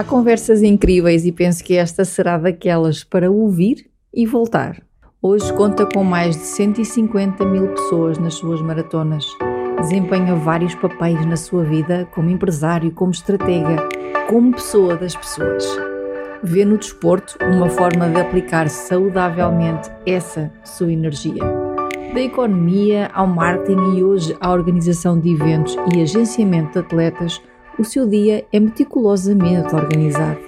Há conversas incríveis e penso que esta será daquelas para ouvir e voltar. Hoje conta com mais de 150 mil pessoas nas suas maratonas. Desempenha vários papéis na sua vida, como empresário, como estratega, como pessoa das pessoas. Vê no desporto uma forma de aplicar saudavelmente essa sua energia. Da economia ao marketing e hoje à organização de eventos e agenciamento de atletas, o seu dia é meticulosamente organizado.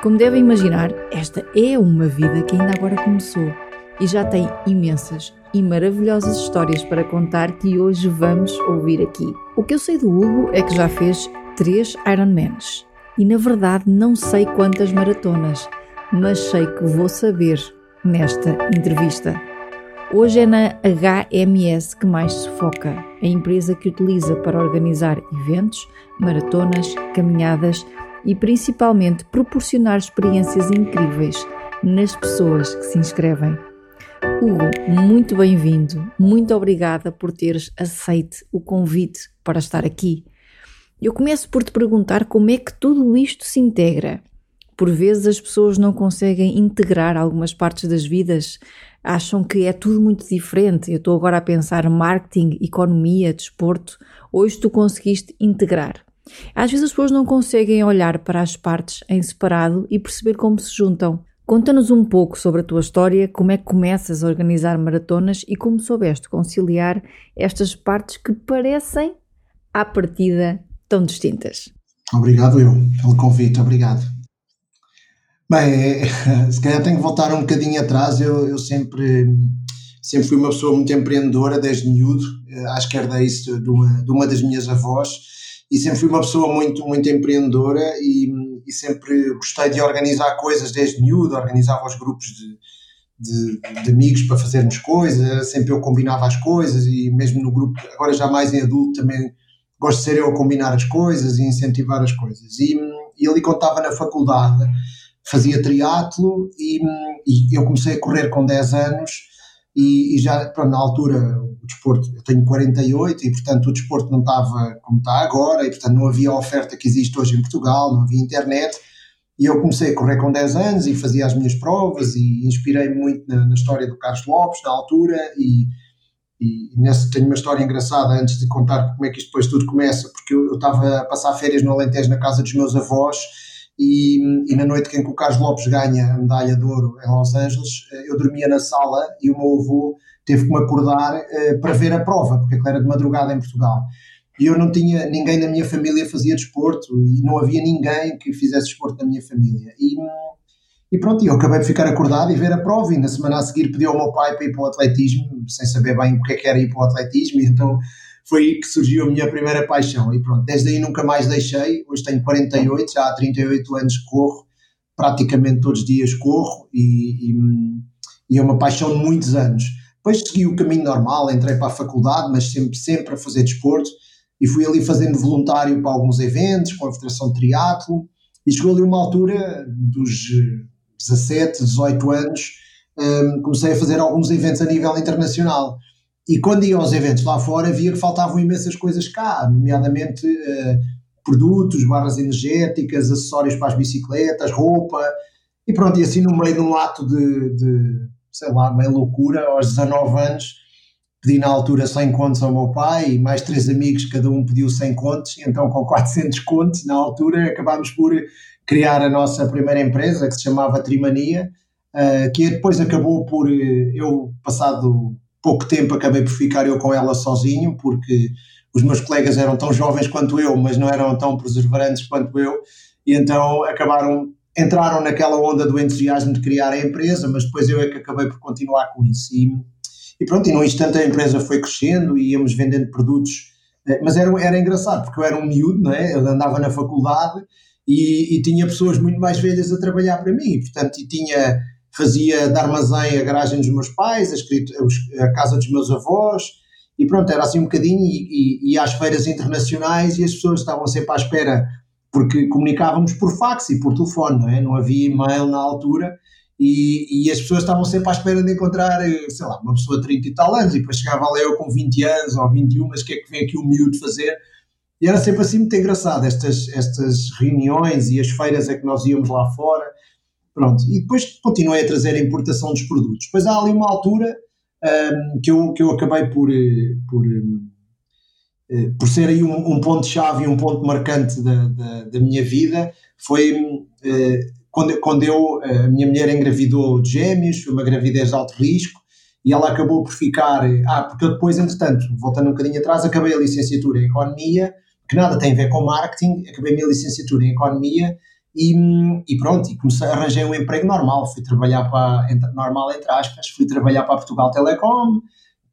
Como devem imaginar, esta é uma vida que ainda agora começou e já tem imensas e maravilhosas histórias para contar que hoje vamos ouvir aqui. O que eu sei do Hugo é que já fez três Ironmans e na verdade não sei quantas maratonas, mas sei que vou saber nesta entrevista. Hoje é na HMS que mais se foca, a empresa que utiliza para organizar eventos, maratonas, caminhadas e principalmente proporcionar experiências incríveis nas pessoas que se inscrevem. Hugo, muito bem-vindo, muito obrigada por teres aceite o convite para estar aqui. Eu começo por te perguntar como é que tudo isto se integra. Por vezes as pessoas não conseguem integrar algumas partes das vidas, acham que é tudo muito diferente. Eu estou agora a pensar marketing, economia, desporto. Hoje tu conseguiste integrar. Às vezes as pessoas não conseguem olhar para as partes em separado e perceber como se juntam. Conta-nos um pouco sobre a tua história, como é que começas a organizar maratonas e como soubeste conciliar estas partes que parecem, à partida, tão distintas. Obrigado eu pelo convite, obrigado. Bem, se calhar tenho que voltar um bocadinho atrás. Eu, eu sempre, sempre fui uma pessoa muito empreendedora desde miúdo. Eh, acho que herdei isso de uma, de uma das minhas avós e sempre fui uma pessoa muito, muito empreendedora e, e sempre gostei de organizar coisas desde miúdo. Organizava os grupos de, de, de, amigos para fazermos coisas, sempre eu combinava as coisas e mesmo no grupo, agora já mais em adulto, também gosto de ser eu a combinar as coisas e incentivar as coisas. E, e ali contava na faculdade fazia triatlo e, e, eu comecei a correr com 10 anos e, e já pronto, na altura o desporto, eu tenho 48 e portanto o desporto não estava como está agora e portanto não havia a oferta que existe hoje em Portugal, não havia internet. E eu comecei a correr com 10 anos e fazia as minhas provas e inspirei-me muito na, na, história do Carlos Lopes na altura e, e nessa, tenho uma história engraçada antes de contar como é que isto depois tudo começa, porque eu, eu estava a passar férias no Alentejo na casa dos meus avós e, e, na noite que o Carlos Lopes ganha a medalha de ouro em Los Angeles, eh, eu dormia na sala e o meu avô teve que me acordar uh, para ver a prova, porque aquilo era de madrugada em Portugal. E eu não tinha, ninguém na minha família fazia desporto e não havia ninguém que fizesse desporto na minha família. E, e pronto, eu acabei de ficar acordado e ver a prova e na semana a seguir pedi ao meu pai para ir para o atletismo, sem saber bem o que é que era ir para o atletismo, e então foi aí que surgiu a minha primeira paixão. E pronto, desde aí nunca mais deixei. Hoje tenho 48, já há 38 anos corro, praticamente todos os dias corro e, e, e é uma paixão de muitos anos. Depois segui o caminho normal, entrei para a faculdade, mas sempre, sempre a fazer desporto e fui ali fazendo voluntário para alguns eventos, com a Federação de Triatlo e chegou ali uma altura dos 17, 18 anos, um, comecei a fazer alguns eventos a nível internacional e quando ia aos eventos lá fora, via que faltavam imensas coisas cá, nomeadamente uh, produtos, barras energéticas, acessórios para as bicicletas, roupa. E pronto, e assim no meio de um ato de, de sei lá, meio loucura, aos 19 anos, pedi na altura 100 contos ao meu pai e mais três amigos, cada um pediu 100 contos, então com 400 contos na altura acabámos por criar a nossa primeira empresa que se chamava Trimania, uh, que depois acabou por, eh, eu passado pouco tempo acabei por ficar eu com ela sozinho, porque os meus colegas eram tão jovens quanto eu, mas não eram tão perseverantes quanto eu, e então acabaram entraram naquela onda do entusiasmo de criar a empresa, mas depois eu é que acabei por continuar com isso. E, e pronto, e num instante a empresa foi crescendo e íamos vendendo produtos, eh, mas era, era engraçado, porque eu era um miúdo, não é? eu andava na faculdade e, e tinha pessoas muito mais velhas a trabalhar para mim, portanto, e tinha, fazia de armazém a garagem dos meus pais, a, a casa dos meus avós, e pronto, era assim um bocadinho, e, e, e às feiras internacionais e as pessoas estavam sempre à espera porque comunicávamos por fax e por telefone, não é? Não havia e-mail na altura e, e, as pessoas estavam sempre à espera de encontrar, sei lá, uma pessoa de 30 e tal anos e depois chegava lá eu com 20 anos ou 21, mas o que é que vem aqui o miúdo fazer? E era sempre assim muito engraçado, estas, estas reuniões e as feiras a que nós íamos lá fora, pronto. E depois continuei a trazer a importação dos produtos. Depois há ali uma altura um, que, eu, que eu acabei por, eh, por um, eh, por ser aí um, um ponto-chave e um ponto marcante da, da, da minha vida, foi eh, quando, quando eu, a minha mulher engravidou de gêmeos, foi uma gravidez de alto risco, e ela acabou por ficar. Ah, porque eu depois, entretanto, voltando um bocadinho atrás, acabei a licenciatura em Economia, que nada tem a ver com marketing, acabei a minha licenciatura em Economia e, e pronto, e comecei, arranjei um emprego normal, fui trabalhar para, entre, normal entre aspas, fui trabalhar para a Portugal Telecom,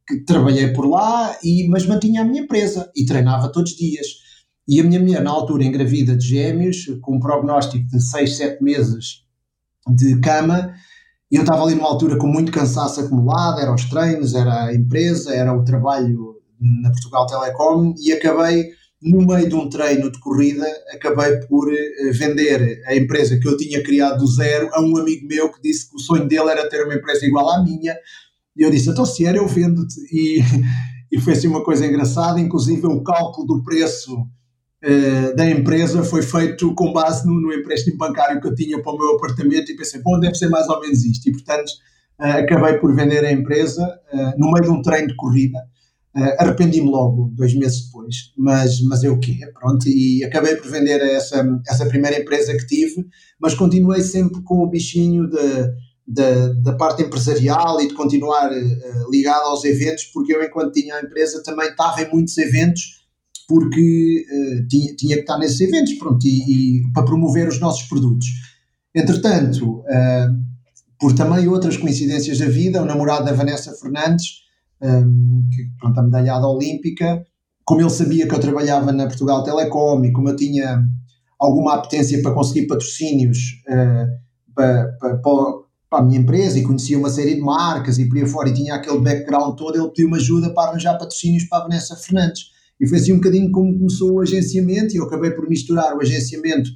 que trabalhei por lá, e, mas mantinha a minha empresa e treinava todos os dias. E a minha mulher, na altura, engravida de gêmeos, com um prognóstico de 6, 7 meses de cama, e eu estava ali numa altura com muito cansaço acumulado, era os treinos, era a empresa, era o trabalho na Portugal Telecom, e acabei, no meio de um treino de corrida, acabei por eh, vender a empresa que eu tinha criado do zero a um amigo meu que disse que o sonho dele era ter uma empresa igual à minha, e eu disse, então se era, eu vendo-te. E, e foi assim uma coisa engraçada, inclusive o cálculo do preço uh, da empresa foi feito com base no, no, empréstimo bancário que eu tinha para o meu apartamento e pensei, bom, deve ser mais ou menos isto. E portanto uh, acabei por vender a empresa uh, no meio de um treino de corrida. Arrependi-me logo, dois meses depois, mas, mas eu o quê? Pronto, e acabei por vender essa, essa primeira empresa que tive, mas continuei sempre com o bichinho da, da parte empresarial e de continuar uh, ligado aos eventos, porque eu, enquanto tinha a empresa, também estava em muitos eventos, porque uh, tinha, tinha que estar nesses eventos, pronto, e, e para promover os nossos produtos. Entretanto, uh, por também outras coincidências da vida, o namorado da Vanessa Fernandes, um, que, pronto, a medalhada olímpica, como ele sabia que eu trabalhava na Portugal Telecom e como eu tinha alguma apetência para conseguir patrocínios para, para, para para a minha empresa e conhecia uma série de marcas e por aí fora e tinha aquele background todo, ele pediu-me ajuda para arranjar patrocínios para a Vanessa Fernandes. E foi assim um bocadinho como começou o agenciamento e eu acabei por misturar o agenciamento.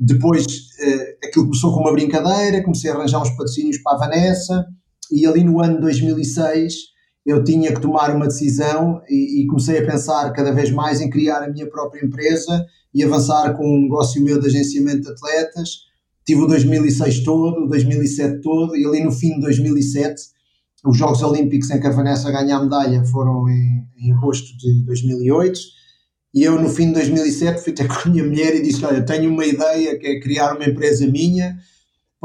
Depois eh, aquilo começou com uma brincadeira, comecei a arranjar uns patrocínios para a Vanessa e ali no ano 2006 eu tinha que tomar uma decisão e, e comecei a pensar cada vez mais em criar a minha própria empresa e avançar com um negócio meu de agenciamento de atletas. Tive o 2006 todo, o 2007 todo, e ali no fim de 2007, os Jogos Olímpicos em que a Vanessa ganha a medalha foram em, em agosto de 2008, e eu no fim de 2007 fui ter com a minha mulher e disse, olha, tenho uma ideia que é criar uma empresa minha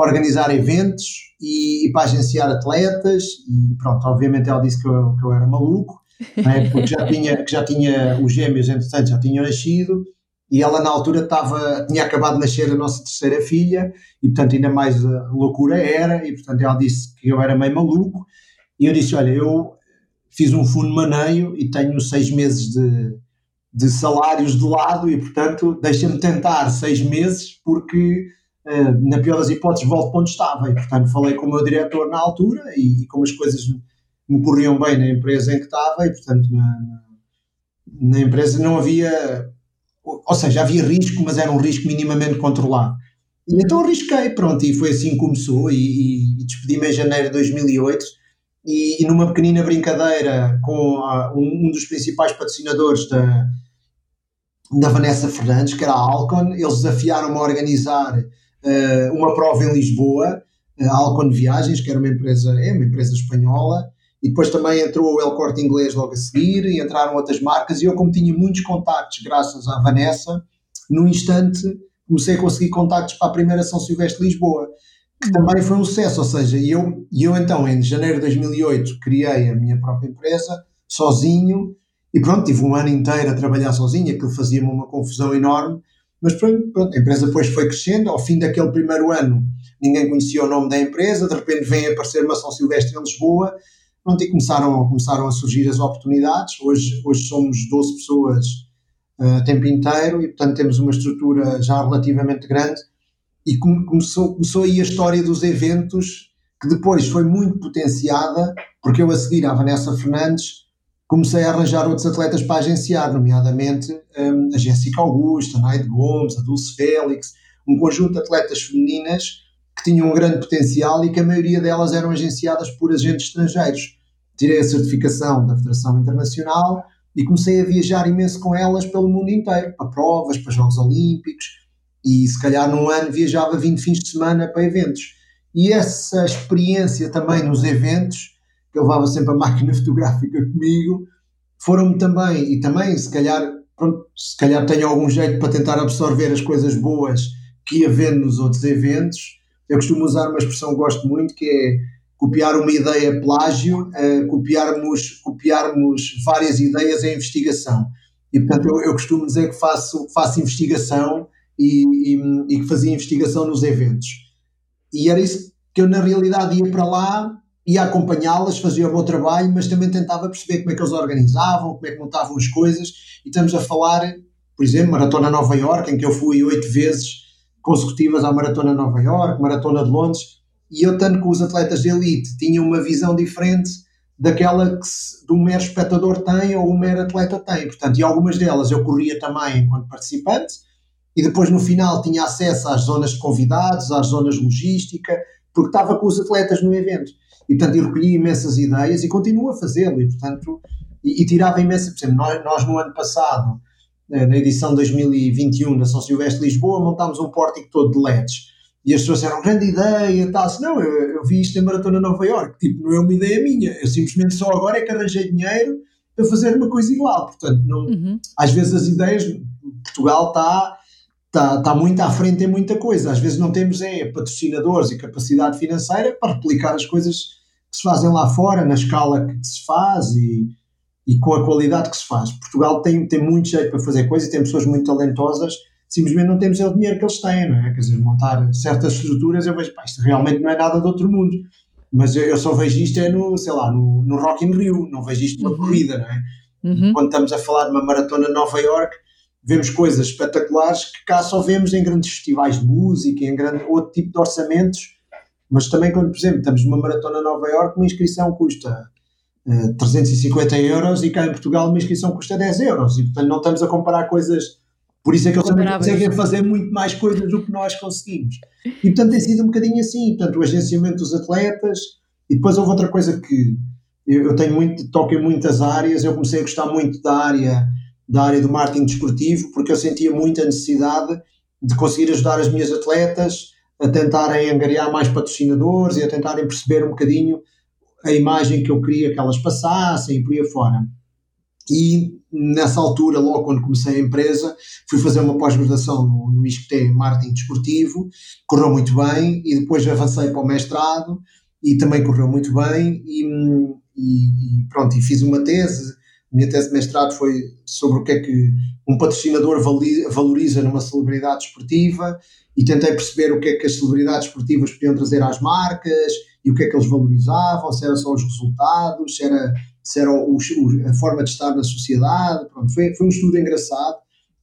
para organizar eventos e, e para agenciar atletas, e pronto, obviamente ela disse que eu, que eu era maluco, é? porque já tinha, que já tinha os gêmeos, entretanto, já tinham nascido, e ela na altura estava, tinha acabado de nascer a nossa terceira filha e portanto ainda mais loucura era e portanto ela disse que eu era meio maluco e eu disse, olha, eu fiz um fundo maneio e tenho seis meses de, de salários de lado e portanto deixa-me tentar seis meses porque na pior das hipóteses volto para onde estava e portanto falei com o meu diretor na altura e, e como as coisas me corriam bem na empresa em que estava e portanto na, na, na empresa não havia ou seja, havia risco, mas era um risco minimamente controlado. E então arrisquei, pronto, e foi assim que começou, e, e, e despedi-me em janeiro de 2008, e, e numa pequenina brincadeira com a, um, um, dos principais patrocinadores da, da Vanessa Fernandes, que era a Alcon, eles desafiaram-me a organizar uh, uma prova em Lisboa, a Alcon Viagens, que era uma empresa, é uma empresa espanhola, e depois também entrou o El Corte Inglês logo a seguir, e entraram outras marcas, e eu, como tinha muitos contactos graças à Vanessa, no instante comecei a conseguir contactos para a primeira São Silvestre de Lisboa, que uhum. também foi um sucesso, ou seja, eu, eu então, em janeiro de 2008, criei a minha própria empresa, sozinho, e pronto, tive um ano inteiro a trabalhar sozinho, aquilo fazia-me uma confusão enorme, Mas pronto, a empresa depois foi crescendo, ao fim daquele primeiro ano ninguém conhecia o nome da empresa, de repente vem aparecer uma São Silvestre em Lisboa, pronto, e começaram, começaram a surgir as oportunidades, hoje, hoje somos 12 pessoas uh, tempo inteiro e portanto temos uma estrutura já relativamente grande. E começou, começou aí a história dos eventos que depois foi muito potenciada, porque eu a seguir à Vanessa Fernandes comecei a arranjar outros atletas para agenciar, nomeadamente um, a Jéssica Augusta, a Naide Gomes, a Dulce Félix, um conjunto de atletas femininas que tinham um grande potencial e que a maioria delas eram agenciadas por agentes estrangeiros. Tirei a certificação da Federação Internacional e comecei a viajar imenso com elas pelo mundo inteiro, para provas, para Jogos Olímpicos, e se calhar num ano viajava 20 fins de semana para eventos. E essa experiência também nos eventos, que eu levava sempre a máquina fotográfica comigo, foram-me também, e também se calhar, pronto, se calhar tenho algum jeito para tentar absorver as coisas boas que ia vendo nos outros eventos. Eu costumo usar uma expressão que gosto muito, que é copiar uma ideia plágio, uh, copiarmos, copiarmos várias ideias em investigação. E portanto eu, eu costumo dizer que faço, faço investigação e, e, e que fazia investigação nos eventos. E era isso que eu, na realidade, ia para lá, ia acompanhá-las, fazia o meu trabalho, mas também tentava perceber como é que eles organizavam, como é que montavam as coisas. E estamos a falar, por exemplo, Maratona Nova York, em que eu fui oito vezes consecutivas à Maratona Nova York, Maratona de Londres, e eu, tanto com os atletas de elite, tinha uma visão diferente daquela que do mero espectador tem ou o mero atleta tem. Portanto, e algumas delas eu corria também enquanto participante, e depois no final tinha acesso às zonas de convidados, às zonas de logística, porque estava com os atletas no evento. E portanto eu recolhi imensas ideias e continuo a fazê-lo, e portanto, e, e, tirava imensa, por exemplo, nós, nós no ano passado, na edição 2021 da São Silvestre de Lisboa, montámos um pórtico todo de LEDs. E as pessoas disseram, grande ideia, tal. Assim, não, eu, eu vi isto em Maratona Nova York, tipo, não é uma ideia minha, eu simplesmente só agora é que arranjei dinheiro para fazer uma coisa igual. Portanto, não, uhum. às vezes as ideias, Portugal está está, tá muito à frente em muita coisa. Às vezes não temos é, patrocinadores e capacidade financeira para replicar as coisas que se fazem lá fora, na escala que se faz e, e com a qualidade que se faz. Portugal tem, tem muito jeito para fazer coisas e tem pessoas muito talentosas, simplesmente não temos é o dinheiro que eles têm, não é? Quer dizer, montar certas estruturas, eu vejo, pá, isto realmente não é nada de outro mundo. Mas eu, eu só vejo isto é no, sei lá, no, no Rock in Rio, não vejo isto numa uhum. corrida, não é? Uhum. Quando estamos a falar de uma maratona de Nova York, vemos coisas espetaculares que cá só vemos em grandes festivais de música, em grande, outro tipo de orçamentos, mas também quando, por exemplo, estamos numa maratona Nova York, uma inscrição custa uh, eh, 350 euros e cá em Portugal uma inscrição custa 10 euros. E portanto não estamos a comparar coisas, por isso é que eles também conseguem fazer muito mais coisas do que nós conseguimos. E portanto tem sido um bocadinho assim, portanto o agenciamento dos atletas. E depois houve outra coisa que eu, eu tenho muito, toco em muitas áreas, eu comecei a gostar muito da área da área do marketing desportivo, porque eu sentia muita necessidade de conseguir ajudar as minhas atletas a tentarem angariar mais patrocinadores e a tentarem perceber um bocadinho a imagem que eu queria que elas passassem e por aí fora. E nessa altura, logo quando comecei a empresa, fui fazer uma pós-graduação no, no ISCTE Marketing Desportivo, correu muito bem, e depois avancei para o mestrado e também correu muito bem, e, e, e pronto, e fiz uma tese minha tese de mestrado foi sobre o que é que um patrocinador valoriza numa celebridade esportiva e tentei perceber o que é que as celebridades esportivas podiam trazer às marcas e o que é que eles valorizavam, se eram só os resultados, se era, se era o, o, a forma de estar na sociedade. Pronto, foi, foi um estudo engraçado,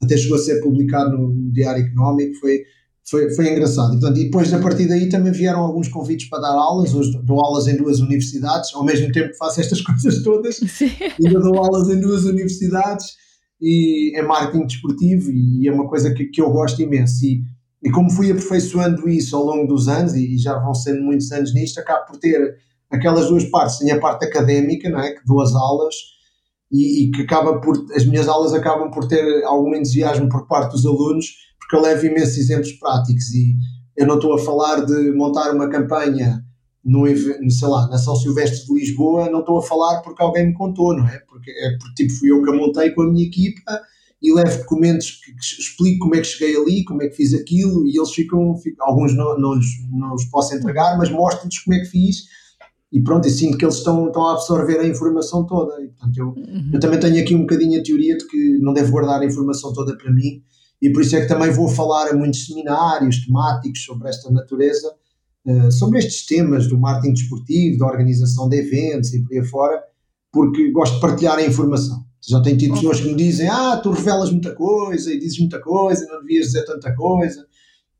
até chegou a ser publicado no, no Diário Económico, foi, foi, foi engraçado. E, portanto, e depois, a partir daí, também vieram alguns convites para dar aulas. Hoje dou aulas em duas universidades, ao mesmo tempo que faço estas coisas todas. Sim. Ainda dou aulas em duas universidades e é marketing desportivo e é uma coisa que, que eu gosto imenso. E, e como fui aperfeiçoando isso ao longo dos anos, e, já vão sendo muitos anos nisto, acabo por ter aquelas duas partes. Tenho a parte académica, não é? que dou as aulas, e, e, que acaba por as minhas aulas acabam por ter algum entusiasmo por parte dos alunos porque eu levo imensos exemplos práticos e eu não estou a falar de montar uma campanha no, sei lá, na São Silvestre de Lisboa, não estou a falar porque alguém me contou, não é? Porque é porque tipo, fui eu que a montei com a minha equipa e levo documentos que, que explico como é que cheguei ali, como é que fiz aquilo e eles ficam, ficam alguns não, não, não os posso entregar, mas mostro-lhes como é que fiz e pronto, e sinto que eles estão, estão a absorver a informação toda. E, portanto, eu, uhum. eu também tenho aqui um bocadinho a teoria de que não devo guardar a informação toda para mim e por isso é que também vou falar a muitos seminários temáticos sobre esta natureza, sobre estes temas do marketing desportivo, da organização de eventos e por aí fora, porque gosto de partilhar a informação. Já tenho tido pessoas que me dizem: Ah, tu revelas muita coisa e dizes muita coisa, não devias dizer tanta coisa.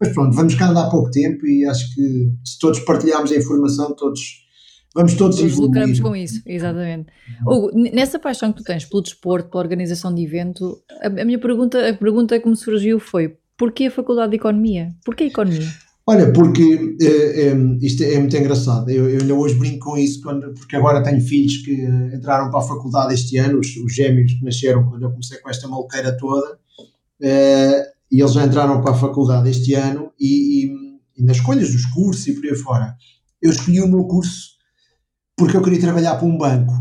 Mas pronto, vamos cá andar há pouco tempo e acho que se todos partilharmos a informação, todos vamos todos, lucramos com isso, exatamente. Hugo, nessa paixão que tu tens pelo desporto, pela organização de evento, a, a minha pergunta, a pergunta que me surgiu foi: porquê a Faculdade de Economia? Porquê Economia? Olha, porque é, é, isto é muito engraçado. Eu, eu, ainda hoje brinco com isso, quando, porque agora tenho filhos que entraram para a faculdade este ano, os, os gêmeos que nasceram quando eu comecei com esta maluqueira toda, é, e eles já entraram para a faculdade este ano, e, e, e, nas escolhas dos cursos e por aí fora, eu escolhi o meu curso porque eu queria trabalhar para um banco,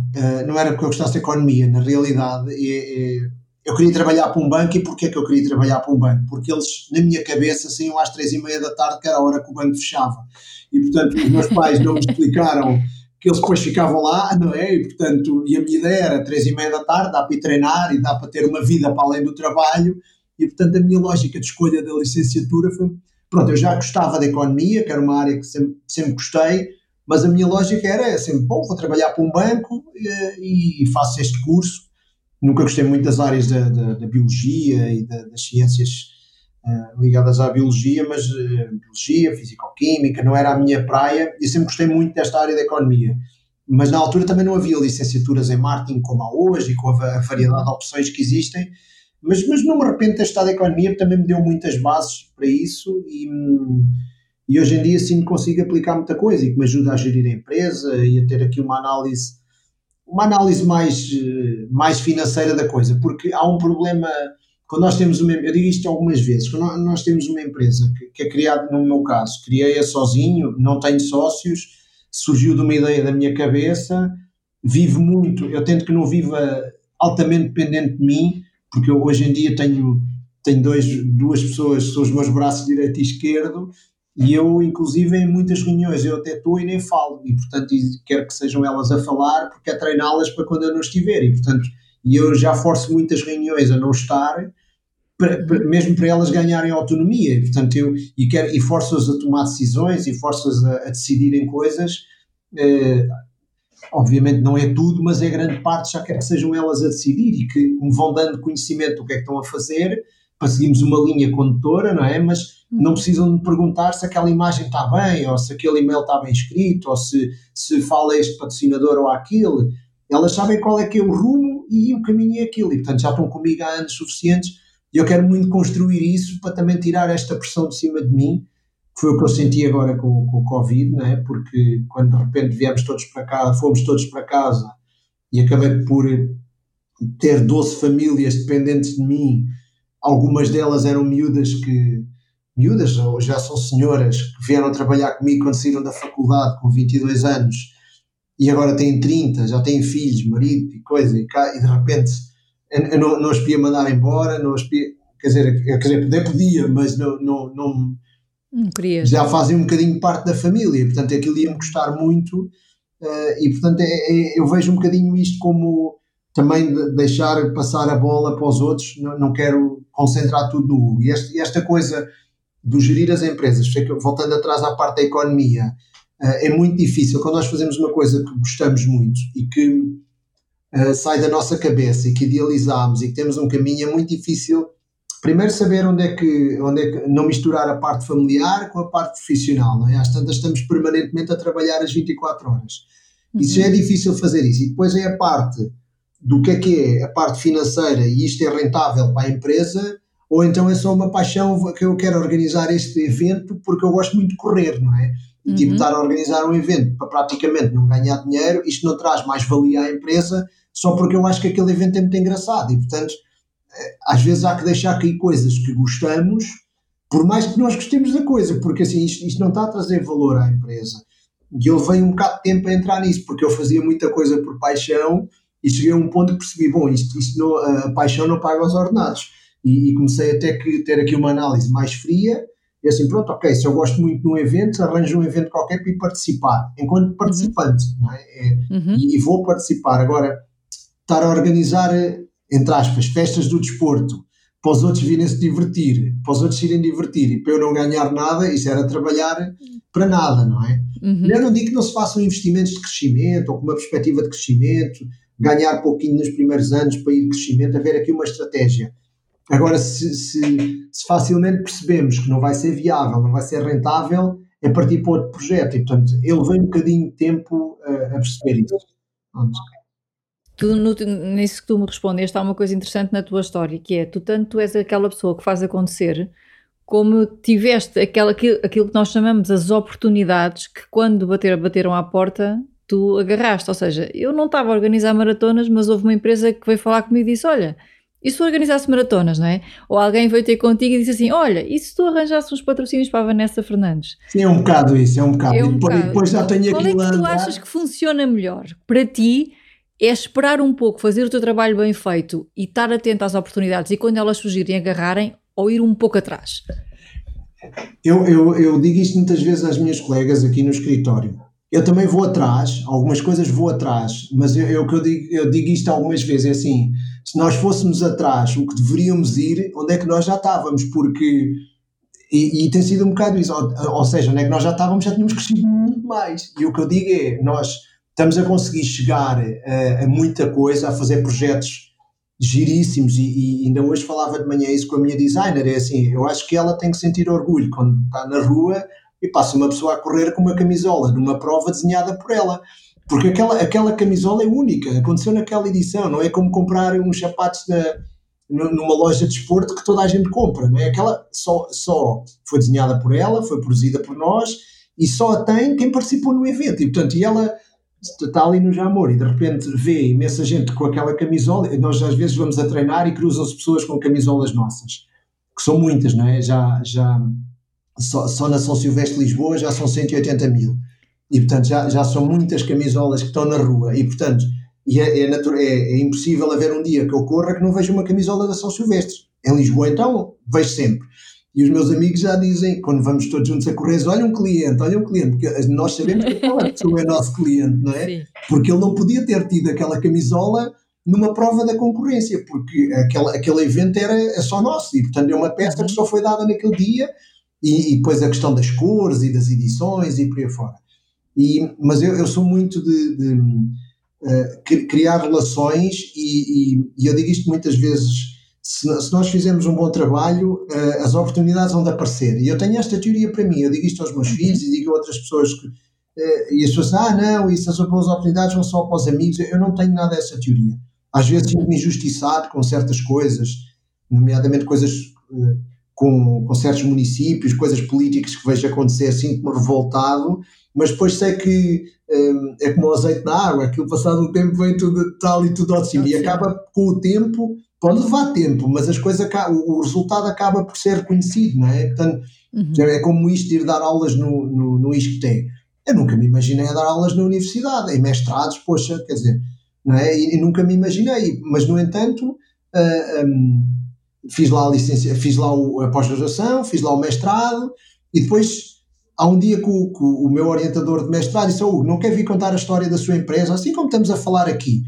não era porque eu gostasse de economia, na realidade, eu queria trabalhar para um banco e porquê que eu queria trabalhar para um banco? Porque eles, na minha cabeça, saíam às três e meia da tarde, que era a hora que o banco fechava. E, portanto, os meus pais não me explicaram que eles depois ficavam lá, não é? E, portanto, e a minha ideia era três e meia da tarde, dá para ir treinar e dá para ter uma vida para além do trabalho. E, portanto, a minha lógica de escolha da licenciatura foi, pronto, eu já gostava da economia, que era uma área que sempre, sempre gostei, mas a minha lógica era sempre, bom, vou trabalhar para um banco e, e faço este curso Nunca gostei muito das áreas da, da, da biologia e da, das ciências uh, ligadas à biologia, mas uh, biologia, físico-química, não era a minha praia e sempre gostei muito desta área da economia. Mas na altura também não havia licenciaturas em marketing como há hoje e com a, variedade de opções que existem, mas, mas não me arrependo de ter em economia, também me deu muitas bases para isso e, e hoje em dia sim consigo aplicar muita coisa e que me ajuda a gerir a empresa e a ter aqui uma análise uma análise mais, eh, mais financeira da coisa, porque há um problema quando nós temos uma, eu digo isto algumas vezes, quando nós temos uma empresa que, que é criada, no meu caso, criei-a sozinho, não tenho sócios, surgiu de uma ideia da minha cabeça, vivo muito, eu tento que não viva altamente dependente de mim, porque eu hoje em dia tenho, tenho dois, duas pessoas, são os meus braços direito e esquerdo, e eu, inclusive, em muitas reuniões, eu até estou e nem falo, e portanto quero que sejam elas a falar, porque é treiná-las para quando eu não estiver, e portanto, e eu já forço muitas reuniões a não estar, para, para, mesmo para elas ganharem autonomia, e, portanto, eu e, quero, e forço-as a tomar decisões, e forço-as a, a decidirem coisas, eh, obviamente não é tudo, mas é grande parte, já quero que sejam elas a decidir, e que me vão dando conhecimento do que é que estão a fazer, para seguirmos uma linha condutora, não é? Mas não precisam de perguntar se aquela imagem está bem, ou se aquele e-mail está bem escrito, ou se, se fala este patrocinador ou aquele. Elas sabem qual é que é o rumo e o caminho é aquilo, e portanto já estão comigo há anos suficientes e eu quero muito construir isso para também tirar esta pressão de cima de mim, que foi o que eu senti agora com, com o Covid, não é? porque quando de repente viemos todos para casa, fomos todos para casa e acabei por ter 12 famílias dependentes de mim algumas delas eram miúdas que miúdas, ou já são senhoras que vieram trabalhar comigo quando saíram da faculdade com 22 anos e agora têm 30, já têm filhos, marido e coisa, e, cá, e de repente eu não, não as podia mandar embora, não as podia, quer dizer, quer dizer, poder podia, mas não, não, não, não queria. já fazem um bocadinho parte da família, portanto aquilo ia-me custar muito uh, e portanto é, é, eu vejo um bocadinho isto como também deixar passar a bola para os outros, não, não quero concentrar tudo no Hugo. E esta, esta coisa do gerir as empresas, voltando atrás à parte da economia, eh, é muito difícil quando nós fazemos uma coisa que gostamos muito e que uh, sai da nossa cabeça e que idealizamos e que temos um caminho, é muito difícil primeiro saber onde é que, onde é que não misturar a parte familiar com a parte profissional, não é? Às tantas estamos permanentemente a trabalhar as 24 horas. Uhum. Isso já é difícil fazer isso. E depois é a parte do que é que é a parte financeira e isto é rentável para a empresa, ou então é só uma paixão que eu quero organizar este evento porque eu gosto muito de correr, não é? E tipo, uhum. tipo, estar a organizar um evento para praticamente não ganhar dinheiro, isto não traz mais valia à empresa só porque eu acho que aquele evento é muito engraçado e, portanto, eh, às vezes há que deixar cair coisas que gostamos, por mais que nós gostemos da coisa, porque assim, isto, isto não está a trazer valor à empresa. E eu levei um bocado de tempo a entrar nisso, porque eu fazia muita coisa por paixão e cheguei a um ponto que percebi, bom, isto, isto não, a paixão não paga os ordenados. E, e, comecei até que ter aqui uma análise mais fria, e assim, pronto, ok, se eu gosto muito de um evento, arranjo um evento qualquer para ir participar, enquanto participante, uhum. é? É, uhum. e, e, vou participar. Agora, estar a organizar, entre aspas, festas do desporto para os outros virem se divertir, para os outros irem divertir e para eu não ganhar nada, isso era trabalhar para nada, não é? Uhum. Eu não digo que não se façam investimentos de crescimento ou com uma perspectiva de crescimento, ganhar pouquinho nos primeiros anos para ir crescimento, haver aqui uma estratégia. Agora, se, se, se, facilmente percebemos que não vai ser viável, não vai ser rentável, é partir para outro projeto. E, portanto, ele vem um bocadinho de tempo a, a perceber isso. Pronto. Tu, no, nisso que tu me respondeste, há uma coisa interessante na tua história, que é, tu tanto és aquela pessoa que faz acontecer, como tiveste aquela, aquilo, aquilo que nós chamamos as oportunidades, que quando bater, bateram à porta, tu agarraste. Ou seja, eu não estava a organizar maratonas, mas houve uma empresa que veio falar comigo e disse, olha, e se tu organizasse maratonas, não é? Ou alguém veio ter contigo e disse assim: Olha, e se tu arranjasse uns patrocínios para a Vanessa Fernandes? Sim, é um bocado isso, é um bocado. É um e depois, bocado. depois já tenho Qual é que tu achas que funciona melhor? Para ti, é esperar um pouco, fazer o teu trabalho bem feito e estar atento às oportunidades e quando elas surgirem, agarrarem ou ir um pouco atrás? Eu, eu, eu digo isto muitas vezes às minhas colegas aqui no escritório. Eu também vou atrás, algumas coisas vou atrás, mas eu, eu, eu, digo, eu digo isto algumas vezes: é assim, se nós fôssemos atrás o que deveríamos ir, onde é que nós já estávamos? Porque. E, e tem sido um bocado isso, ou, ou seja, onde é que nós já estávamos, já tínhamos crescido muito mais. E o que eu digo é: nós estamos a conseguir chegar a, a muita coisa, a fazer projetos giríssimos e, e, ainda hoje falava de manhã isso com a minha designer, é assim, eu acho que ela tem que sentir orgulho quando está na rua e passa uma pessoa a correr com uma camisola numa prova desenhada por ela, porque aquela, aquela camisola é única, aconteceu naquela edição, não é como comprar uns sapatos na, numa loja de esporte que toda a gente compra, não é? Aquela só, só foi desenhada por ela, foi produzida por nós e só a tem quem participou no evento e portanto, e ela está ali no Jamor e de repente vê imensa gente com aquela camisola, nós às vezes vamos a treinar e cruzam-se pessoas com camisolas nossas, que são muitas, não é? Já, já só, só na São Silvestre Lisboa já são 180 mil. E portanto já, já são muitas camisolas que estão na rua e portanto e é, é, é, é impossível haver um dia que eu corra que não veja uma camisola da São Silvestre. Em Lisboa então vejo sempre. E os meus amigos já dizem, quando vamos todos juntos a correr, olha um cliente, olha um cliente, porque nós sabemos que aquela pessoa é nosso cliente, não é? Sim. Porque ele não podia ter tido aquela camisola numa prova da concorrência, porque aquele, aquele evento era é só nosso, e portanto é uma peça que uhum. só foi dada naquele dia, e, e depois a questão das cores e das edições e por aí fora. E, mas eu, eu sou muito de, de uh, criar relações, e, e, e eu digo isto muitas vezes se, se, nós fizermos um bom trabalho, uh, as oportunidades vão de aparecer. E eu tenho esta teoria para mim, eu digo isto aos meus uhum. filhos e digo a outras pessoas que. Uh, e as pessoas ah, não, isso as boas oportunidades vão só para os amigos. Eu não tenho nada dessa teoria. Às vezes sinto-me injustiçado com certas coisas, nomeadamente coisas com, com certos municípios, coisas políticas que vejo acontecer, sinto-me revoltado, mas depois sei que um, é como o azeite na água, aquilo passado um tempo vem tudo tal e tudo ao de cima, e acaba com o tempo pode levar tempo, mas as coisas o resultado acaba por ser reconhecido, não é? Portanto, uhum. é como isto de ir dar aulas no, no, no ISCTE. Eu nunca me imaginei a dar aulas na universidade, em mestrados, poxa, quer dizer, não é? E, e nunca me imaginei, mas no entanto, uh, ah, um, fiz lá a licença, fiz lá a pós-graduação, fiz lá o mestrado e depois há um dia que o, que o meu orientador de mestrado disse: oh, não quer vir contar a história da sua empresa, assim como estamos a falar aqui.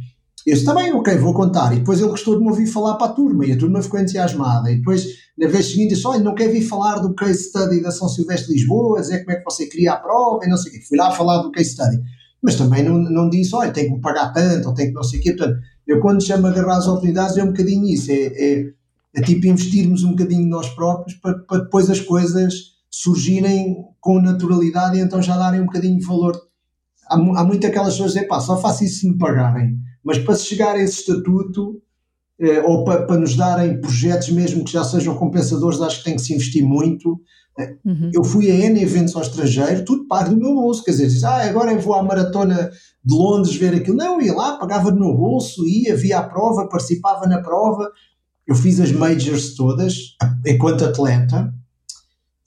Eu disse, também, ok, vou contar. E depois ele gostou de me ouvir falar para a turma, e a turma ficou entusiasmada. E depois, na vez seguinte, disse, olha, não quer vir falar do case study da São Silvestre de Lisboa, dizer como é que você cria a prova, e não sei o quê. Fui lá falar do case study. Mas também não, não disse, olha, tem que me pagar tanto, ou tem que não sei o quê. Portanto, eu quando chamo a agarrar as oportunidades é um bocadinho isso, é, é, é tipo investirmos um bocadinho nós próprios para, para depois as coisas surgirem com naturalidade e então já darem um bocadinho de valor. Há, há muito aquelas pessoas que dizem, pá, só faço isso se me pagarem. Mas para se chegar a esse estatuto, eh, ou para, para, nos darem projetos mesmo que já sejam compensadores, acho que tem que se investir muito. Eh, uhum. Eu fui a N eventos ao estrangeiro, tudo pago do meu bolso, quer dizer, diz, ah, agora eu vou à maratona de Londres ver aquilo. Não, ia lá, pagava do meu bolso, ia, via a prova, participava na prova. Eu fiz as majors todas, enquanto atleta,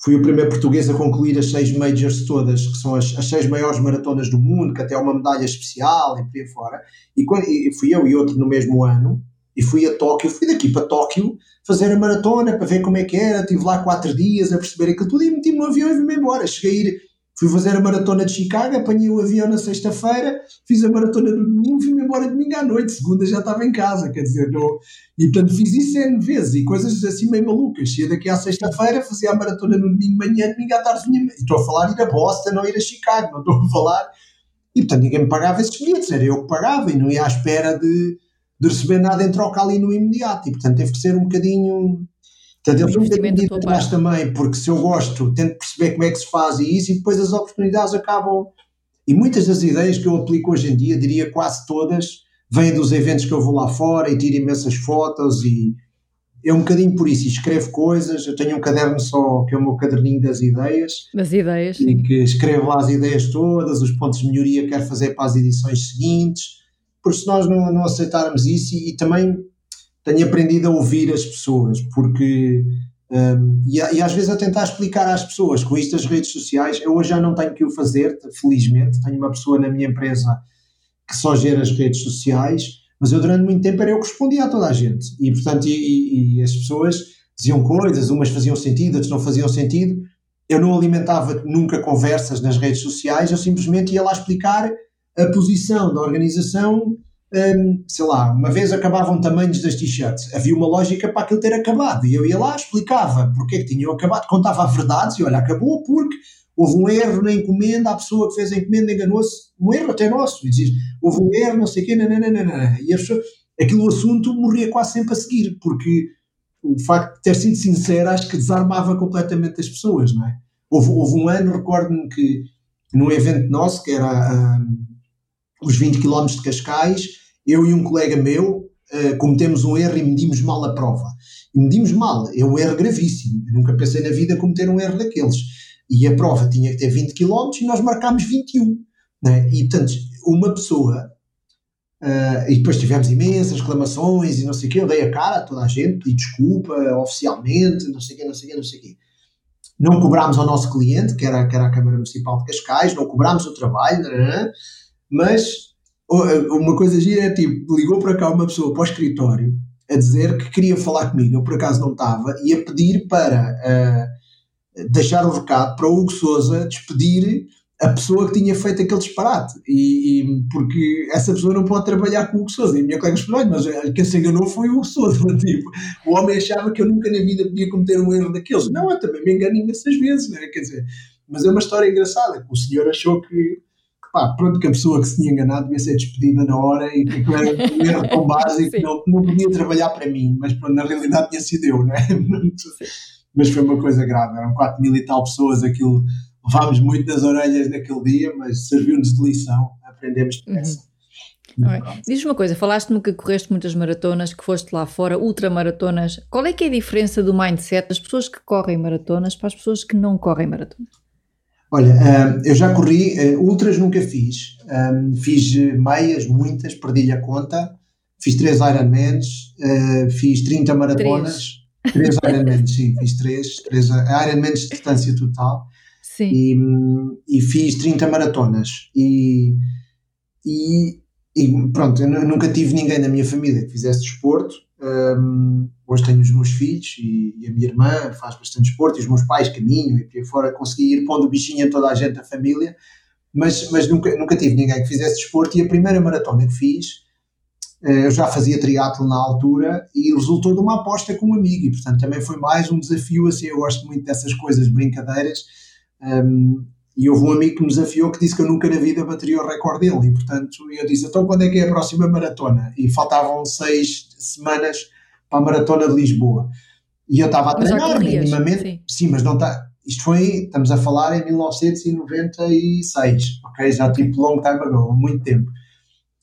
Fui o primeiro português a concluir as seis majors todas, que são as, as seis maiores maratonas do mundo, que até é uma medalha especial e por aí fora. E, quando, e fui eu e outro no mesmo ano, e fui a Tóquio, fui daqui para Tóquio fazer a maratona para ver como é que era. Estive lá quatro dias a perceber aquilo tudo e meti-me no avião e vim-me embora. Cheguei a ir Fui fazer a maratona de Chicago, apanhei o avião na sexta-feira, fiz a maratona do domingo, fui-me embora domingo à noite, segunda já estava em casa, quer dizer, não... e portanto fiz isso N vezes, e coisas assim meio malucas. Ia daqui à sexta-feira, fazia a maratona no domingo de manhã, domingo à tarde vinha. Estou a falar ir a Boston, não ir a Chicago, não estou a falar. E portanto ninguém me pagava esses bilhetes, era eu que pagava e não ia à espera de, de receber nada em troca ali no imediato, e portanto teve que ser um bocadinho Portanto, eu sou um bocadinho atrás também, porque se eu gosto, tento perceber como é que se faz e isso, e depois as oportunidades acabam. E muitas das ideias que eu aplico hoje em dia, diria quase todas, vêm dos eventos que eu vou lá fora e tiro imensas fotos e é um bocadinho por isso. E escrevo coisas, eu tenho um caderno só, que é o meu caderninho das ideias. Das ideias, sim. E que escrevo lá as ideias todas, os pontos de melhoria que quero fazer para as edições seguintes, porque se nós não, não aceitarmos isso e, e também tenho aprendido a ouvir as pessoas, porque. Um, e, e, às vezes a tentar explicar às pessoas. Com isto das redes sociais, eu hoje já não tenho que o fazer, felizmente, tenho uma pessoa na minha empresa que só gera as redes sociais, mas eu durante muito tempo era eu que respondia a toda a gente, e portanto, e, e as pessoas diziam coisas, umas faziam sentido, outras não faziam sentido, eu não alimentava nunca conversas nas redes sociais, eu simplesmente ia lá explicar a posição da organização um, sei lá, uma vez acabavam tamanhos das t-shirts, havia uma lógica para aquilo ter acabado, e eu ia lá, explicava porque é que tinham acabado, contava a verdade, e olha, acabou porque houve um erro na encomenda, a pessoa que fez a encomenda enganou-se, um erro até nosso, e dizia, houve um erro, não sei o quê, nananana, e a pessoa, aquele assunto morria quase sempre a seguir, porque o facto de ter sido sincero acho que desarmava completamente as pessoas, não é? Houve, houve um ano, recordo-me que num evento nosso, que era um, os 20 km de Cascais, eu e um colega meu uh, cometemos um erro e medimos mal a prova. E medimos mal, é um erro gravíssimo. Eu nunca pensei na vida cometer um erro daqueles. E a prova tinha que ter 20 km e nós marcámos 21. Né? E, portanto, uma pessoa. Uh, e depois tivemos imensas reclamações e não sei o quê. Eu dei a cara a toda a gente, pedi desculpa oficialmente, não sei o quê, não sei o quê, não sei o quê. Não cobrámos ao nosso cliente, que era, que era a Câmara Municipal de Cascais, não cobrámos o trabalho, mas uma coisa gira é tipo, ligou para cá uma pessoa para o escritório a dizer que queria falar comigo, eu por acaso não estava, e a pedir para uh, deixar o recado para o Hugo Souza despedir a pessoa que tinha feito aquele disparate. E, e, porque essa pessoa não pode trabalhar com o Hugo Souza. E a minha colega respondeu: mas eh, quem se enganou foi o Hugo Souza. Tipo, o homem achava que eu nunca na vida podia cometer um erro daqueles. Não, eu também me engano imensas vezes, né? quer dizer. Mas é uma história engraçada, que o senhor achou que pá, pronto, que a pessoa que se tinha enganado devia ser despedida na hora e que era um erro tão básico não, não podia trabalhar para mim, mas pronto, na realidade tinha sido eu, não é? mas foi uma coisa grave, eram 4 mil e tal pessoas, aquilo levámos muito nas orelhas naquele dia, mas serviu-nos de lição, aprendemos depressa. Uhum. Diz uma coisa, falaste-me que correste muitas maratonas, que foste lá fora, ultramaratonas. Qual é que é a diferença do mindset das pessoas que correm maratonas para as pessoas que não correm maratonas? Olha, um, eu já corri, uh, ultras nunca fiz. Um, fiz meias, muitas, perdi-lhe a conta. Fiz três Ironmans, uh, fiz 30 maratonas. Três, três Ironmans, sim, fiz três. três Ironmans de distância total. Sim. E, e fiz 30 maratonas. E, e, e pronto, eu nunca tive ninguém na minha família que fizesse desporto. Um, hoje tenho os meus filhos e, e, a minha irmã faz bastante desporto e os meus pais caminham e por fora. Consegui ir pondo o bichinho a toda a gente da família, mas, mas nunca, nunca tive ninguém que fizesse desporto. E a primeira maratona que fiz eh, eu já fazia triatlo na altura e resultou de uma aposta com um amigo. E portanto também foi mais um desafio assim, eu gosto muito dessas coisas, brincadeiras. Um, e houve um amigo que me desafiou que disse que eu nunca na vida bateria o recorde dele. E portanto eu disse, então quando é que é a próxima maratona? E faltavam seis semanas para a maratona de Lisboa. E eu estava a treinar minimamente. Sim. sim, mas não está. Isto foi, estamos a falar em 1996, ok? Já tipo long time ago, muito tempo.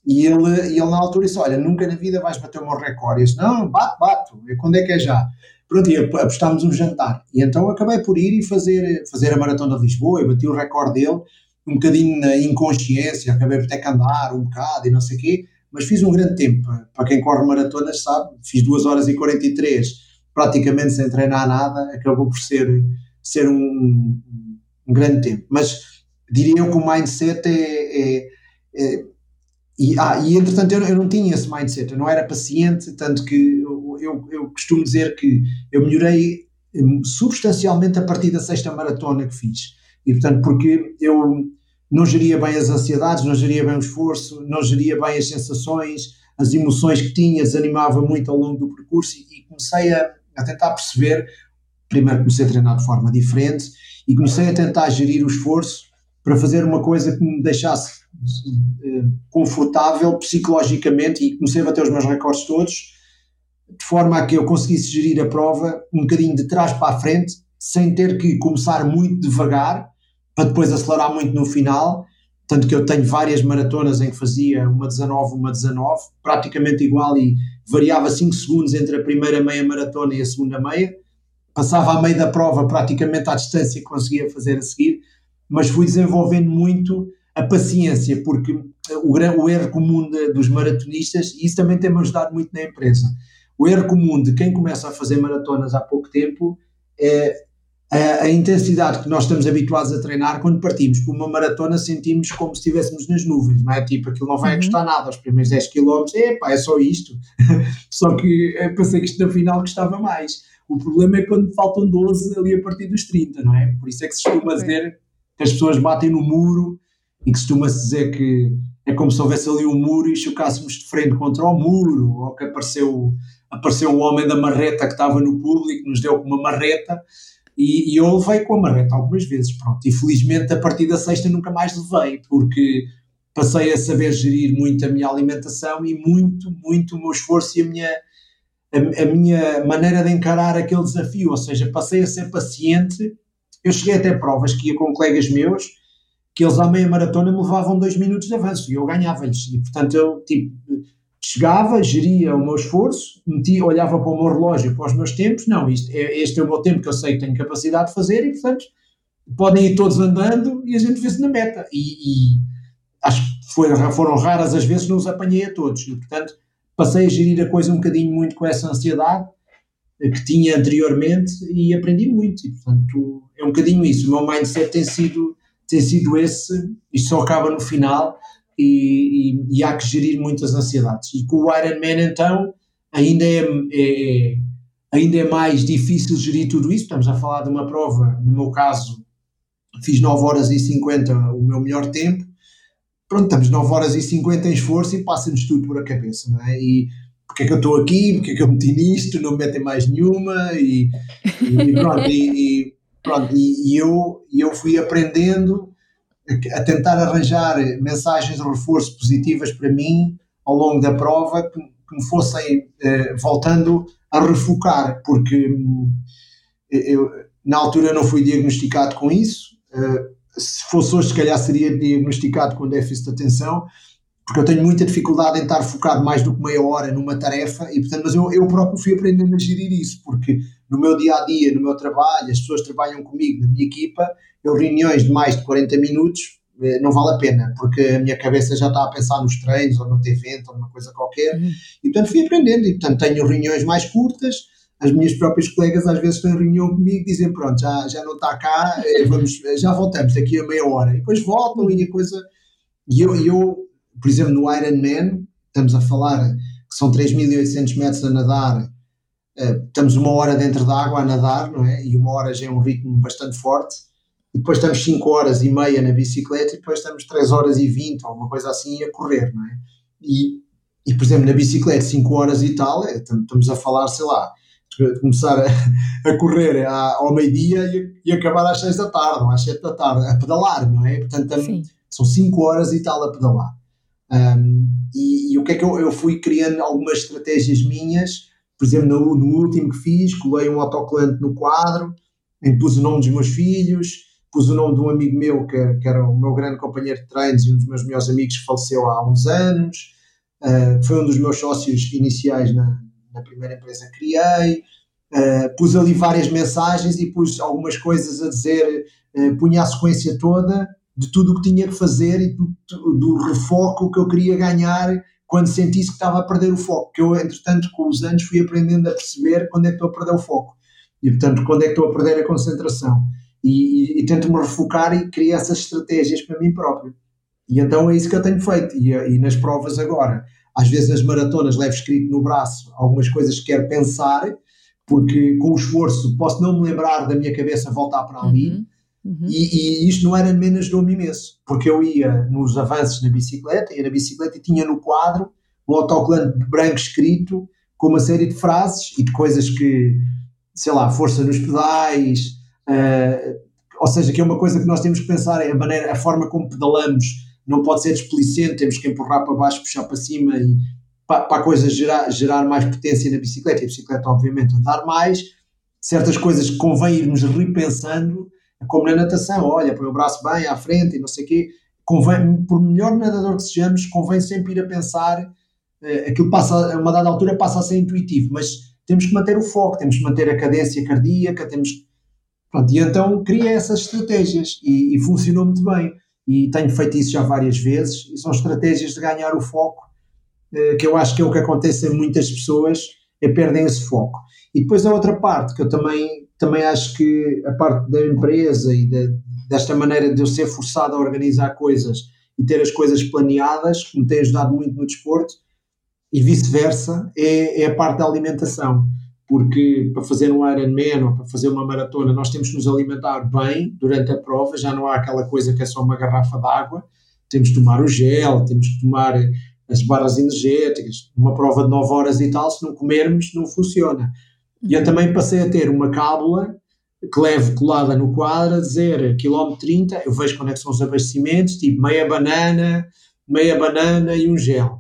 E ele, e ele na altura disse: Olha, nunca na vida vais bater o meu recorde. E eu disse: Não, bate, bate. E quando é que é já? Pronto, e apostámos um jantar. E então acabei por ir e fazer, fazer a maratona de Lisboa. Eu bati o recorde dele, um bocadinho na inconsciência. Acabei por ter que andar um bocado e não sei o quê mas fiz um grande tempo. Para quem corre maratonas sabe, fiz 2 horas e 43, praticamente sem treinar nada, acabou por ser, ser um, um grande tempo. Mas diria eu que o mindset é. é, é e, ah, e entretanto eu, eu, não tinha esse mindset, eu não era paciente, tanto que eu, eu, eu costumo dizer que eu melhorei hum, substancialmente a partir da sexta maratona que fiz. E, portanto, porque eu não geria bem as ansiedades, não geria bem o esforço, não geria bem as sensações, as emoções que tinha, desanimava muito ao longo do percurso e, e comecei a, a tentar perceber. Primeiro comecei a treinar de forma diferente e comecei a tentar gerir o esforço para fazer uma coisa que me deixasse eh, confortável psicologicamente e comecei a bater os meus recordes todos, de forma a que eu conseguisse gerir a prova um bocadinho de trás para a frente, sem ter que começar muito devagar, para depois acelerar muito no final. Tanto que eu tenho várias maratonas em que fazia uma 19, uma 19, praticamente igual e variava 5 segundos entre a primeira meia maratona e a segunda meia. Passava a meio da prova praticamente à distância que conseguia fazer a seguir, mas fui desenvolvendo muito a paciência, porque o, o erro comum de, dos maratonistas, e isso também tem-me ajudado muito na empresa, o erro comum de quem começa a fazer maratonas há pouco tempo é a, a, intensidade que nós estamos habituados a treinar, quando partimos por uma maratona, sentimos como se estivéssemos nas nuvens, não é? Tipo, aquilo não vai uhum. custar nada, os primeiros 10 km, epá, é só isto. só que eu pensei que isto no final custava mais. O problema é quando faltam 12 ali a partir dos 30, não é? Por isso é que se costuma dizer que as pessoas batem no muro e que costuma-se dizer que é como se houvesse ali um muro e chocássemos de frente contra o muro, ou que apareceu, apareceu um homem da marreta que estava no público, nos deu uma marreta, e, e eu levei com a marreta algumas vezes, pronto, e felizmente a partir da sexta nunca mais levei, porque passei a saber gerir muito a minha alimentação e muito, muito o meu esforço e a minha, a, a minha maneira de encarar aquele desafio, ou seja, passei a ser paciente, eu cheguei até provas que ia com colegas meus, que eles à meia maratona me levavam dois minutos de avanço e eu ganhava-lhes. E portanto eu tipo, chegava, geria o meu esforço, metia, olhava para o meu relógio, para os meus tempos, não, isto, é, este é o meu tempo que eu sei que tenho capacidade de fazer e portanto podem ir todos andando e a gente vê-se na meta. E, e acho que foi, foram raras as vezes que não os apanhei a todos. E portanto passei a gerir a coisa um bocadinho muito com essa ansiedade que tinha anteriormente e aprendi muito. E portanto é um bocadinho isso. O meu mindset tem sido tem sido esse, isto só acaba no final e, e, e, há que gerir muitas ansiedades. E com o Ironman, então, ainda é, é, ainda é mais difícil gerir tudo isso. Estamos a falar de uma prova, no meu caso, fiz 9 horas e 50 o meu melhor tempo. Pronto, estamos 9 horas e 50 em esforço e passa-nos tudo por a cabeça, não é? E porque é que eu estou aqui, porque é que eu meti nisto, não me metem mais nenhuma e, e pronto, e, Pronto, e, e eu, eu fui aprendendo a tentar arranjar mensagens de reforço positivas para mim ao longo da prova que, que me fossem eh, voltando a refocar, porque hum, eu, na altura não fui diagnosticado com isso. Uh, se fosse hoje, se calhar seria diagnosticado com déficit de atenção, porque eu tenho muita dificuldade em estar focado mais do que meia hora numa tarefa, e portanto, mas eu, eu próprio fui aprendendo a gerir isso, porque no meu dia a dia, no meu trabalho, as pessoas trabalham comigo, na minha equipa, eu reuniões de mais de 40 minutos eh, não vale a pena, porque a minha cabeça já está a pensar nos treinos ou no evento ou numa coisa qualquer, uhum. e portanto fui aprendendo, e portanto tenho reuniões mais curtas, as minhas próprias colegas às vezes em reunião comigo e dizem pronto, já, já não está cá, eh, vamos, eh, já voltamos daqui a meia hora, e depois voltam e a coisa, e eu, eu por exemplo no Ironman, estamos a falar que são 3.800 metros a nadar, uh, estamos uma hora dentro da água a nadar, não é? E uma hora já é um ritmo bastante forte. E depois estamos 5 horas e meia na bicicleta e depois estamos 3 horas e 20 ou uma coisa assim a correr, não é? E, e por exemplo, na bicicleta 5 horas e tal, é, estamos a falar, sei lá, de começar a, a correr à, ao meio-dia e, e, acabar às 6 da tarde ou às 7 da tarde, a pedalar, não é? Portanto, são 5 horas e tal a pedalar. Um, e, e, o que é que eu, eu fui criando algumas estratégias minhas. Por exemplo, no, no último que fiz, colei um autocolante no quadro, em pus o nome dos meus filhos, pus o nome de um amigo meu que, que, era o meu grande companheiro de treinos e um dos meus melhores amigos que faleceu há uns anos, uh, foi um dos meus sócios iniciais na, na primeira empresa que criei, uh, pus ali várias mensagens e pus algumas coisas a dizer, uh, punha a sequência toda de tudo o que tinha que fazer e do, do refoco que eu queria ganhar quando sentisse que estava a perder o foco, que eu, entretanto, com os anos fui aprendendo a perceber quando é que estou a perder o foco e, portanto, quando é que estou a perder a concentração e, e, e tento-me refocar e criar essas estratégias para mim próprio. E então é isso que eu tenho feito. E, e nas provas agora, às vezes nas maratonas levo escrito no braço algumas coisas que quero pensar, porque com o esforço posso não me lembrar da minha cabeça voltar para ali. Uhum. Uhum. E, e, isto não era menos de imenso, porque eu ia nos avanços na bicicleta, ia na bicicleta e tinha no quadro um autocolante branco escrito com uma série de frases e de coisas que, sei lá, força nos pedais, uh, ou seja, que é uma coisa que nós temos que pensar, é a, maneira, a forma como pedalamos não pode ser desplicente, temos que empurrar para baixo, puxar para cima e para, para a coisa gerar, gerar mais potência na bicicleta, e a bicicleta obviamente andar mais, certas coisas que convém irmos repensando, como na natação, olha, põe o braço bem à frente e não sei o quê, convém, por melhor nadador que sejamos, convém sempre ir a pensar, eh, aquilo passa, a uma dada altura passa a ser intuitivo, mas temos que manter o foco, temos que manter a cadência cardíaca, temos pronto, e então cria essas estratégias e, e funcionou muito bem. E tenho feito isso já várias vezes e são estratégias de ganhar o foco eh, que eu acho que é o que acontece em muitas pessoas é perdem esse foco. E depois a outra parte que eu também também acho que a parte da empresa e de, desta maneira de eu ser forçado a organizar coisas e ter as coisas planeadas, que me tem ajudado muito no desporto, e vice-versa, é, é, a parte da alimentação. Porque para fazer um Ironman ou para fazer uma maratona, nós temos que nos alimentar bem durante a prova, já não há aquela coisa que é só uma garrafa de água, temos que tomar o gel, temos que tomar as barras energéticas. Uma prova de 9 horas e tal, se não comermos, não funciona. E eu também passei a ter uma cábula que levo colada no quadro a dizer quilómetro 30, eu vejo quando é que são os abastecimentos, tipo meia banana, meia banana e um gel.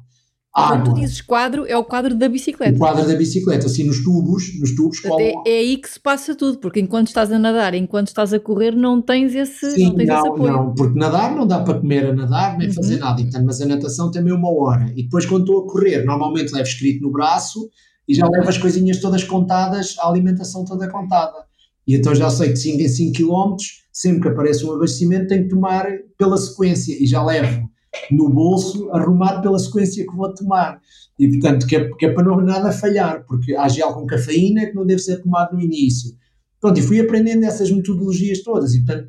Água. Quando tu dizes quadro, é o quadro da bicicleta. O quadro da bicicleta, assim nos tubos, nos tubos é, é aí que se passa tudo, porque enquanto estás a nadar, enquanto estás a correr, não tens esse, Sim, não tens não. Não, porque nadar não dá para comer a nadar, nem uhum. fazer nada, então, mas a natação tem uma hora. E depois quando estou a correr, normalmente levo escrito no braço e já levo as coisinhas todas contadas, a alimentação toda contada. E então já sei que 5 em 5 km, sempre que aparece um abastecimento, tenho que tomar pela sequência e já levo no bolso arrumado pela sequência que vou tomar. E portanto, que é, que é para não nada falhar, porque há gel com cafeína que não deve ser tomado no início. Pronto, e fui aprendendo essas metodologias todas. E portanto,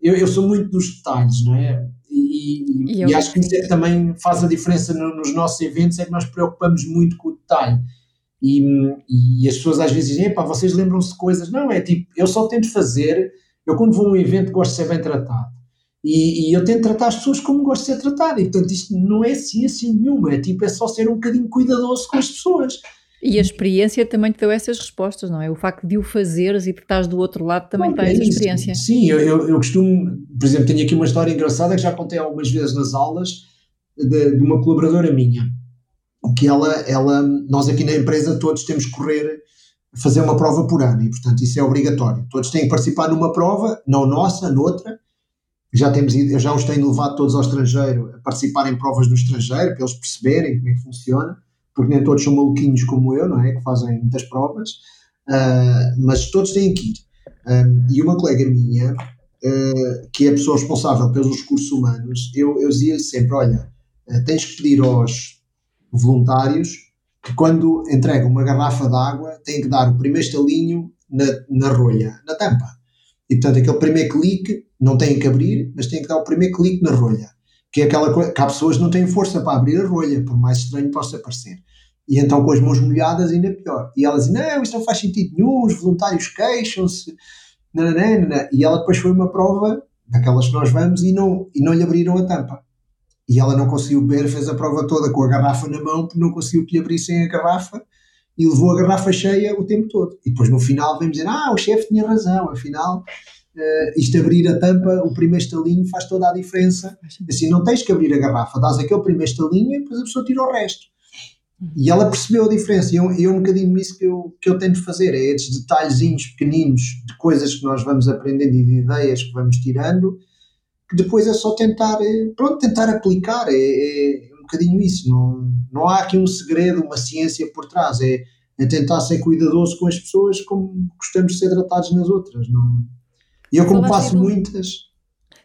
eu, eu sou muito dos detalhes, não é? E, e, e acho que isso é que também faz a diferença no, nos nossos eventos, é que nós preocupamos muito com o detalhe. E, e as pessoas às vezes dizem, pá, vocês lembram-se de coisas. Não, é tipo, eu só tento fazer, eu quando vou a um evento gosto de ser bem tratado. E, e, eu tento tratar as pessoas como gosto de ser tratado. E portanto isto não é ciência nenhuma, é tipo, é só ser um bocadinho cuidadoso com as pessoas. E a experiência também te deu essas respostas, não é? O facto de o fazeres e de estás do outro lado também dá é essa experiência. Sim, eu, eu, eu, costumo, por exemplo, tenho aqui uma história engraçada que já contei algumas vezes nas aulas de, de uma colaboradora minha que ela, ela, nós aqui na empresa todos temos que correr, fazer uma prova por ano e, portanto, isso é obrigatório. Todos têm que participar numa prova, não nossa, noutra. Já temos já os tenho levado todos ao estrangeiro a participar em provas no estrangeiro, para eles perceberem como é que funciona, porque nem todos são maluquinhos como eu, não é? Que fazem muitas provas, uh, mas todos têm que ir. Um, e uma colega minha, uh, que é a pessoa responsável pelos recursos humanos, eu, eu dizia sempre: olha, uh, tens que pedir aos voluntários que quando entregam uma garrafa de água têm que dar o primeiro estalinho na, na rolha, na tampa. E portanto aquele primeiro clique não têm que abrir, mas têm que dar o primeiro clique na rolha. Que é aquela coisa que há pessoas que não têm força para abrir a rolha, por mais estranho possa parecer. E então com as mãos molhadas ainda pior. E elas dizem, não, isto não faz sentido nenhum, os voluntários queixam-se, e ela depois foi uma prova daquelas que nós vamos e não, e não lhe abriram a tampa e ela não conseguiu beber, fez a prova toda com a garrafa na mão, porque não conseguiu que lhe abrissem a garrafa e levou a garrafa cheia o tempo todo. E depois no final vem dizer: Ah, o chefe tinha razão, afinal. Uh, isto abrir a tampa, o primeiro estalinho faz toda a diferença. Assim, não tens que abrir a garrafa, dás aquele primeiro estalinho e depois a pessoa tira o resto. E ela percebeu a diferença, e é um bocadinho isso que eu, que eu tento fazer: é estes detalhezinhos pequeninos de coisas que nós vamos aprendendo e de ideias que vamos tirando, que depois é só tentar, eh, pronto, tentar aplicar, é, é, um bocadinho isso, não, não há aqui um segredo, uma ciência por trás, é, é tentar ser cuidadoso com as pessoas como gostamos de ser tratados nas outras, não... E eu como passo um, muitas...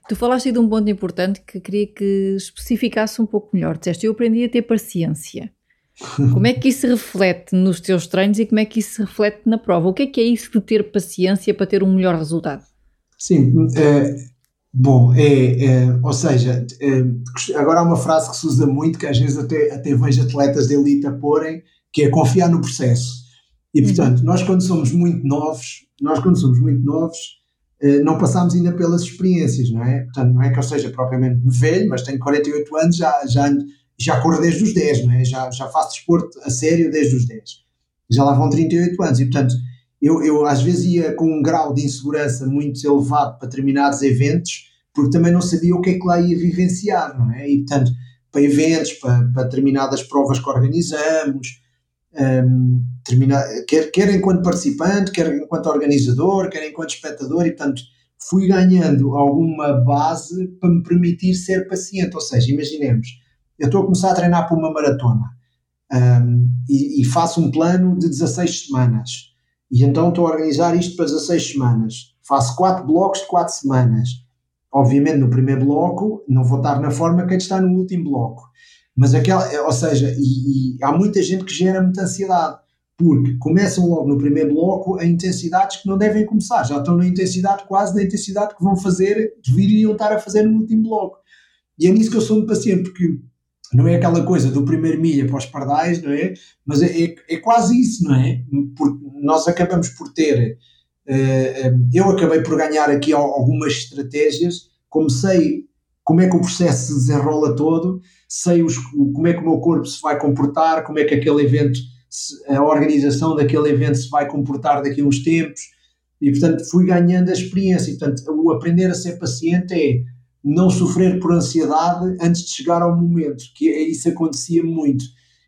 Tu falaste de um ponto importante que queria que especificasse um pouco melhor, disseste, eu aprendi a ter paciência. Como é que isso se reflete nos teus treinos e como é que isso se reflete na prova? O que é que é isso de ter paciência para ter um melhor resultado? Sim, é, Bom, é, é, ou seja, é, agora há uma frase que se usa muito, que às vezes até, até vejo atletas de elite a porem, que é confiar no processo. E uhum. portanto, nós quando somos muito novos, nós quando somos muito novos, eh, não passámos ainda pelas experiências, não é? Portanto, não é que eu seja propriamente velho, mas tenho 48 anos, já, já, já corro desde os 10, não é? Já, já faço desporto a sério desde os 10. Já lá vão 38 anos e, portanto, eu, eu às vezes ia com um grau de insegurança muito elevado para determinados eventos, porque também não sabia o que é que lá ia vivenciar, não é? E, portanto, para eventos, para, para determinadas provas que organizamos, um, quer, quer enquanto participante, quer enquanto organizador, quer enquanto espectador, e portanto fui ganhando alguma base para me permitir ser paciente. Ou seja, imaginemos, eu estou a começar a treinar para uma maratona um, e, e, faço um plano de 16 semanas. E então estou a organizar isto para 16 semanas. Faço quatro blocos de 4 semanas. Obviamente, no primeiro bloco, não vou estar na forma que está no último bloco. Mas aquela, ou seja, e, e há muita gente que gera muita ansiedade, porque começam logo no primeiro bloco a intensidades que não devem começar, já estão na intensidade quase da intensidade que vão fazer, deveriam estar a fazer no último bloco. E é nisso que eu sou muito paciente, porque não é aquela coisa do primeiro milha para os pardais, não é? Mas é, é, é quase isso, não é? Porque nós acabamos por ter, uh, eu acabei por ganhar aqui algumas estratégias, comecei como é que o processo se desenrola todo, sei os, como é que o meu corpo se vai comportar, como é que aquele evento, a organização daquele evento se vai comportar daqui a uns tempos, e portanto fui ganhando a experiência. E, portanto, o aprender a ser paciente é não sofrer por ansiedade antes de chegar ao momento, que é, isso acontecia muito.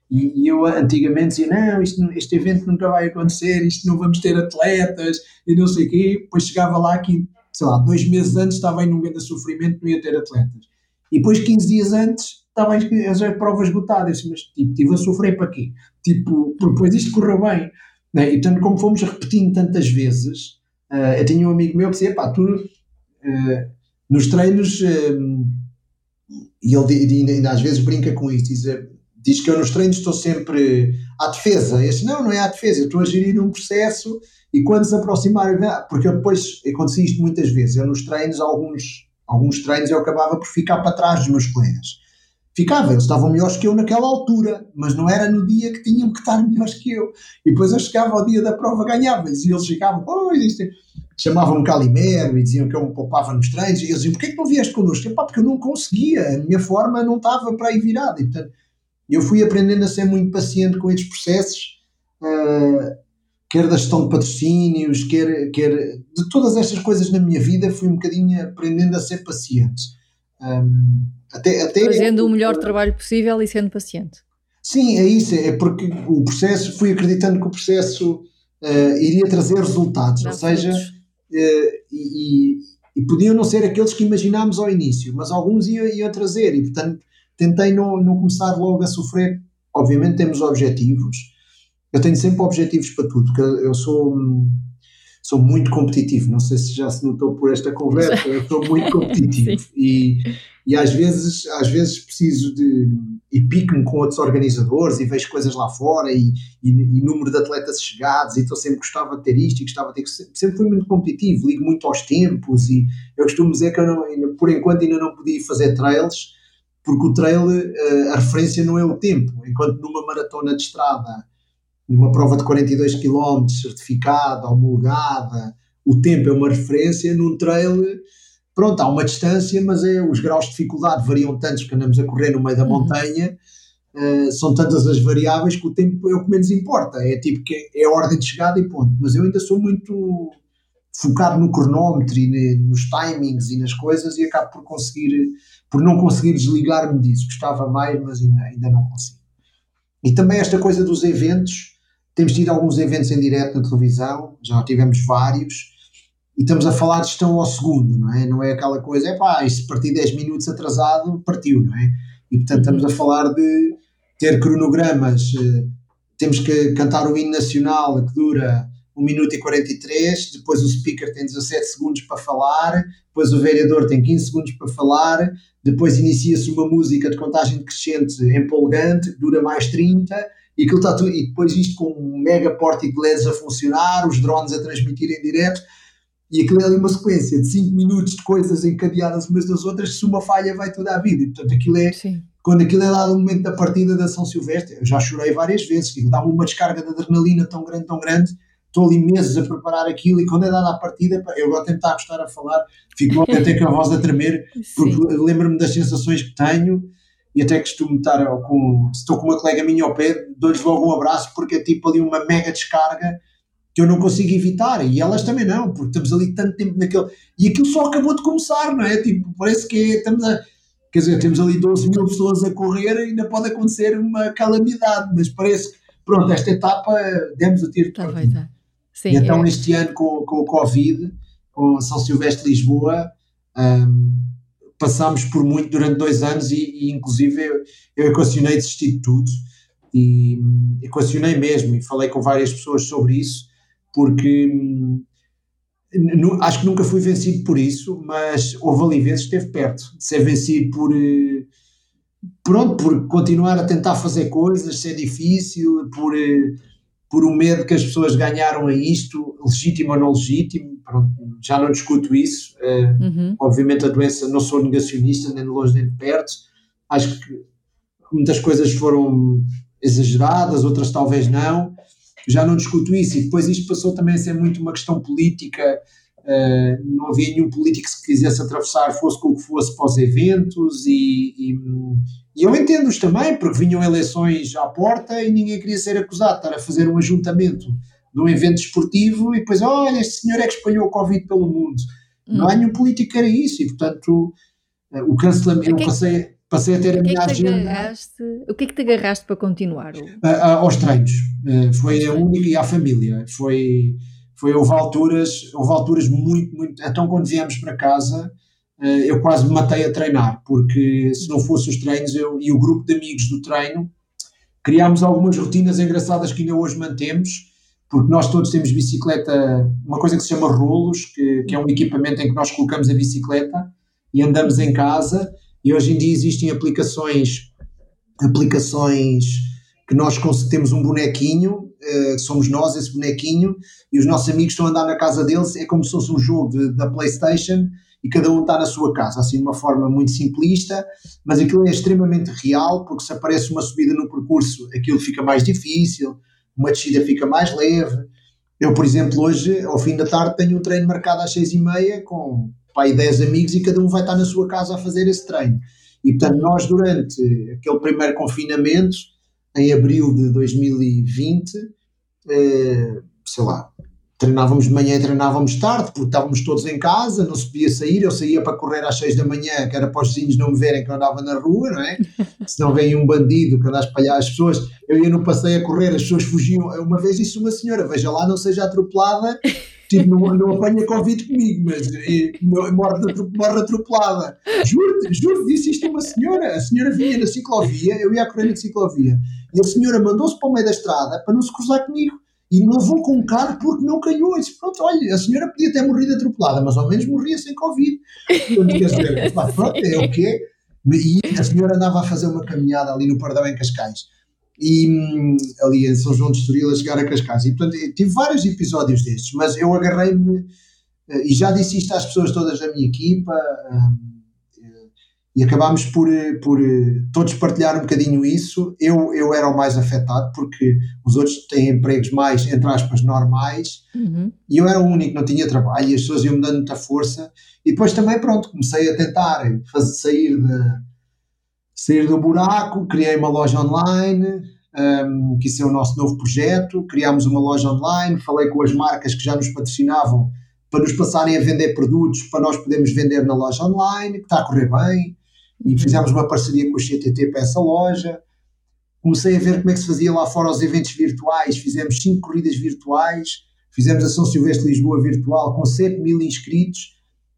E, eu antigamente dizia: não este, este evento nunca vai acontecer, isto não vamos ter atletas e não sei o quê. Depois chegava lá que sei lá, dois meses antes estava em um grande sofrimento, não ia ter atletas. E depois, 15 dias antes, estava as provas esgotadas. Mas, tipo, estive a sofrer para quê? Tipo, depois isto correu bem. Né? E, portanto, como fomos repetindo tantas vezes, uh, eu tinha um amigo meu que dizia, pá, tu, uh, nos treinos, uh, e ele ainda, às vezes brinca com isso, diz, diz que eu nos treinos estou sempre à defesa. Disse, não, não é à defesa, eu estou a gerir um processo e quando se aproximarem, porque eu depois acontecia isto muitas vezes, eu nos treinos, alguns, alguns treinos eu acabava por ficar para trás dos meus colegas. Ficava, eles estavam melhores que eu naquela altura, mas não era no dia que tinham que estar melhores que eu. E depois eu chegava ao dia da prova, ganhava-lhes, e eles chegavam, oh, isto é... chamavam-me Calimero e diziam que eu me poupava nos treinos, e eles diziam, porquê que não vieste connosco? Epá, porque eu não conseguia, a minha forma não estava para aí virada. E, portanto, eu fui aprendendo a ser muito paciente com estes processos, uh, quer da gestão de patrocínios, quer, quer de todas estas coisas na minha vida, fui um bocadinho aprendendo a ser paciente. Um, até, até Fazendo o melhor trabalho possível e sendo paciente. Sim, é isso, é porque o processo, fui acreditando que o processo uh, iria trazer resultados, Dá ou seja, uh, e, e, podiam não ser aqueles que imaginámos ao início, mas alguns iam, iam trazer, e portanto tentei não, não começar logo a sofrer. Obviamente temos objetivos, eu tenho sempre objetivos para tudo, porque eu sou, sou muito competitivo. Não sei se já se notou por esta conversa, eu sou muito competitivo e, e às vezes, às vezes preciso de. e pico-me com outros organizadores e vejo coisas lá fora e, e, e, número de atletas chegados e estou sempre gostava de ter isto e gostava de ter. Sempre fui muito competitivo, ligo muito aos tempos e eu costumo dizer que eu não, por enquanto ainda não podia fazer trails porque o trail, eh, a referência não é o tempo, enquanto numa maratona de estrada numa prova de 42 km, certificada, homologada, o tempo é uma referência, num trail, pronto, há uma distância, mas é, os graus de dificuldade variam tantos que andamos a correr no meio da uhum. montanha, uh, são tantas as variáveis que o tempo é o que menos importa, é tipo que é a ordem de chegada e ponto. Mas eu ainda sou muito focado no cronómetro e nos timings e nas coisas e acabo por conseguir, por não conseguir desligar-me disso. Gostava mais, mas ainda, ainda não consigo. E também esta coisa dos eventos, temos tido alguns eventos em direto na televisão, já tivemos vários, e estamos a falar de gestão ao segundo, não é? Não é aquela coisa, é pá, se partir 10 minutos atrasado, partiu, não é? E portanto estamos a falar de ter cronogramas, eh, temos que cantar o hino nacional que dura 1 minuto e 43, depois o speaker tem 17 segundos para falar, depois o vereador tem 15 segundos para falar, depois inicia-se uma música de contagem decrescente empolgante, que dura mais 30, e aquilo está tudo, e depois isto com um mega pórtico de LEDs a funcionar, os drones a transmitir em direto, e aquilo é ali uma sequência de 5 minutos de coisas encadeadas umas das outras, se uma falha vai toda a vida, e portanto aquilo é, Sim. quando aquilo é dado o momento da partida da São Silvestre, eu já chorei várias vezes, dá-me uma descarga de adrenalina tão grande, tão grande, estou ali meses a preparar aquilo e quando é dada a partida, eu agora tentar gostar a falar, fico até com a voz a tremer, porque lembro-me das sensações que tenho e até costumo estar com, se estou com uma colega minha ao pé, dou-lhes logo um abraço porque é tipo ali uma mega descarga que eu não consigo evitar e elas também não, porque estamos ali tanto tempo naquele. E aquilo só acabou de começar, não é? Tipo, parece que é, estamos a. Quer dizer, temos ali 12 mil pessoas a correr e ainda pode acontecer uma calamidade, mas parece que, pronto, esta etapa demos o tiro de tá, tá. Sim, e então, é. este ano, com, com o Covid, com São Silvestre de Lisboa, um, passámos por muito durante dois anos e, e inclusive, eu, eu equacionei desistir de tudo e equacionei mesmo e falei com várias pessoas sobre isso porque hum, acho que nunca fui vencido por isso, mas houve ali vezes que esteve perto de ser vencido por eh, pronto, por continuar a tentar fazer coisas, ser difícil, por, eh, por o medo que as pessoas ganharam a isto, legítimo ou não legítimo, pronto, já não discuto isso. Eh, uhum. Obviamente a doença, não sou negacionista, nem de longe nem de perto. Acho que muitas coisas foram exageradas, outras talvez não já não discuto isso, e depois isto passou também a ser muito uma questão política, uh, não havia nenhum político que se quisesse atravessar, fosse com o que fosse para os eventos, e, e, e eu entendo-os também, porque vinham eleições à porta e ninguém queria ser acusado de estar a fazer um ajuntamento de um evento esportivo e depois, olha, este senhor é que espalhou o Covid pelo mundo. Hum. Não há nenhum político que era isso, e portanto uh, o cancelamento, eu passei passei a ter a minha agenda. O que é que te agarraste para continuar? aos treinos. Uh, foi a única e à família. Foi, foi houve alturas, houve alturas muito, muito. Então, quando viemos para casa, uh, eu quase me matei a treinar, porque se não fosse os treinos, eu e o grupo de amigos do treino criámos algumas rotinas engraçadas que ainda hoje mantemos. Porque nós todos temos bicicleta, uma coisa que se chama rolos, que, que é um equipamento em que nós colocamos a bicicleta e andamos em casa. E hoje em dia existem aplicações, aplicações que nós temos um bonequinho, uh, somos nós esse bonequinho, e os nossos amigos estão a andar na casa deles, é como se fosse um jogo de, da Playstation e cada um está na sua casa, assim de uma forma muito simplista, mas aquilo é extremamente real, porque se aparece uma subida no percurso, aquilo fica mais difícil, uma descida fica mais leve. Eu, por exemplo, hoje, ao fim da tarde, tenho um treino marcado às seis e meia com pai 10 amigos e cada um vai estar na sua casa a fazer esse treino. E portanto, nós durante aquele primeiro confinamento, em abril de 2020, eh, sei lá, treinávamos de manhã e treinávamos tarde, porque estávamos todos em casa, não se podia sair, eu saía para correr às 6 da manhã, que era para os vizinhos não me verem que eu andava na rua, não é? Se não vem um bandido que anda a espalhar as pessoas, eu ia no passeio a correr, as pessoas fugiam. Uma vez disse uma senhora, veja lá, não seja atropelada Tipo, não, não apanha Covid comigo, mas e, morre, morre atropelada. Juro-te, juro disse isto a uma senhora. A senhora vinha na ciclovia, eu ia a correr na ciclovia, e a senhora mandou-se para o meio da estrada para não se cruzar comigo. E não levou com um carro porque não caiu. Eu disse, pronto, olha, a senhora podia ter morrido atropelada, mas ao menos morria sem Covid. Quer dizer, pronto, é o quê? E a senhora andava a fazer uma caminhada ali no Pardão em Cascais e hum, ali em São João de Estoril a chegar a Cascais. E portanto tive vários episódios destes, mas eu agarrei-me eh, e já disse isto às pessoas todas da minha equipa hum, e acabámos por, eh, por eh, todos partilhar um bocadinho isso. Eu, eu era o mais afetado porque os outros têm empregos mais, entre aspas, normais uhum. e eu era o único que não tinha trabalho e as pessoas iam me dando muita força. E depois também, pronto, comecei a tentar fazer, sair de sair do buraco, criei uma loja online, um, que isso é o nosso novo projeto, criámos uma loja online, falei com as marcas que já nos patrocinavam para nos passarem a vender produtos para nós podermos vender na loja online, que está a correr bem, e fizemos uma parceria com o CTT para essa loja. Comecei a ver como é que se fazia lá fora os eventos virtuais, fizemos cinco corridas virtuais, fizemos a São Silvestre Lisboa virtual com 7 mil inscritos,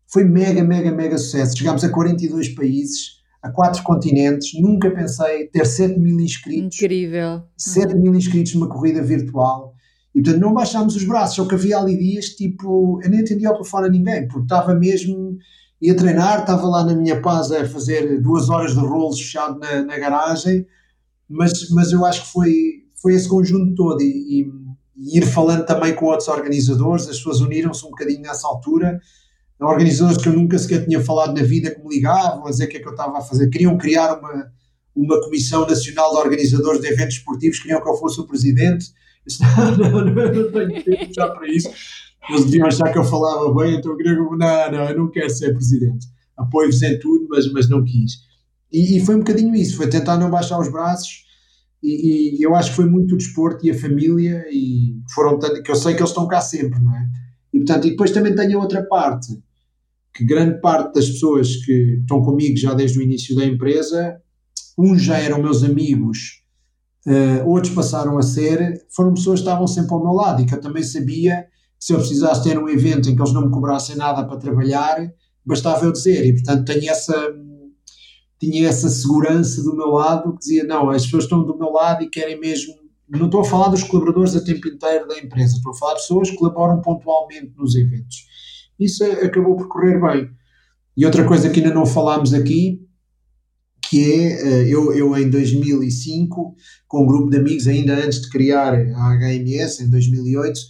foi mega, mega, mega sucesso. Chegámos a 42 países, a quatro continentes, nunca pensei ter 7 mil inscritos. Incrível. 7 mil inscritos numa corrida virtual. E portanto não baixámos os braços, só que havia ali dias tipo, eu nem atendia ao telefone a ninguém, porque estava mesmo, ia treinar, estava lá na minha paz a fazer duas horas de rolos fechado na, na garagem, mas, mas eu acho que foi, foi esse conjunto todo e, e, e ir falando também com outros organizadores, as pessoas uniram-se um bocadinho nessa altura organizadores que eu nunca sequer tinha falado na vida que me ligavam a dizer o que é que eu estava a fazer. Queriam criar uma, uma comissão nacional de organizadores de eventos esportivos, queriam que eu fosse o presidente. Não, não, não, não tenho tempo já para isso. Eles deviam achar que eu falava bem, então eu queria não, não, eu não quero ser presidente. Apoio-vos em tudo, mas, mas não quis. E, e, foi um bocadinho isso, foi tentar não baixar os braços e, e, eu acho que foi muito o desporto e a família e foram tanto, que eu sei que eles estão cá sempre, não é? E portanto, e depois também tenho a outra parte, que grande parte das pessoas que estão comigo já desde o início da empresa, uns já eram meus amigos, uh, outros passaram a ser, foram pessoas que estavam sempre ao meu lado e que eu também sabia se eu precisasse ter um evento em que eles não me cobrassem nada para trabalhar, bastava eu dizer, e portanto tenho essa tinha essa segurança do meu lado que dizia, não, as pessoas estão do meu lado e querem mesmo, não estou a falar dos colaboradores a tempo inteiro da empresa, estou a falar de pessoas que colaboram pontualmente nos eventos. Isso acabou por correr bem. E outra coisa que ainda não falámos aqui, que é, eh, eu, eu em 2005, com um grupo de amigos, ainda antes de criar a HMS, em 2008, eh,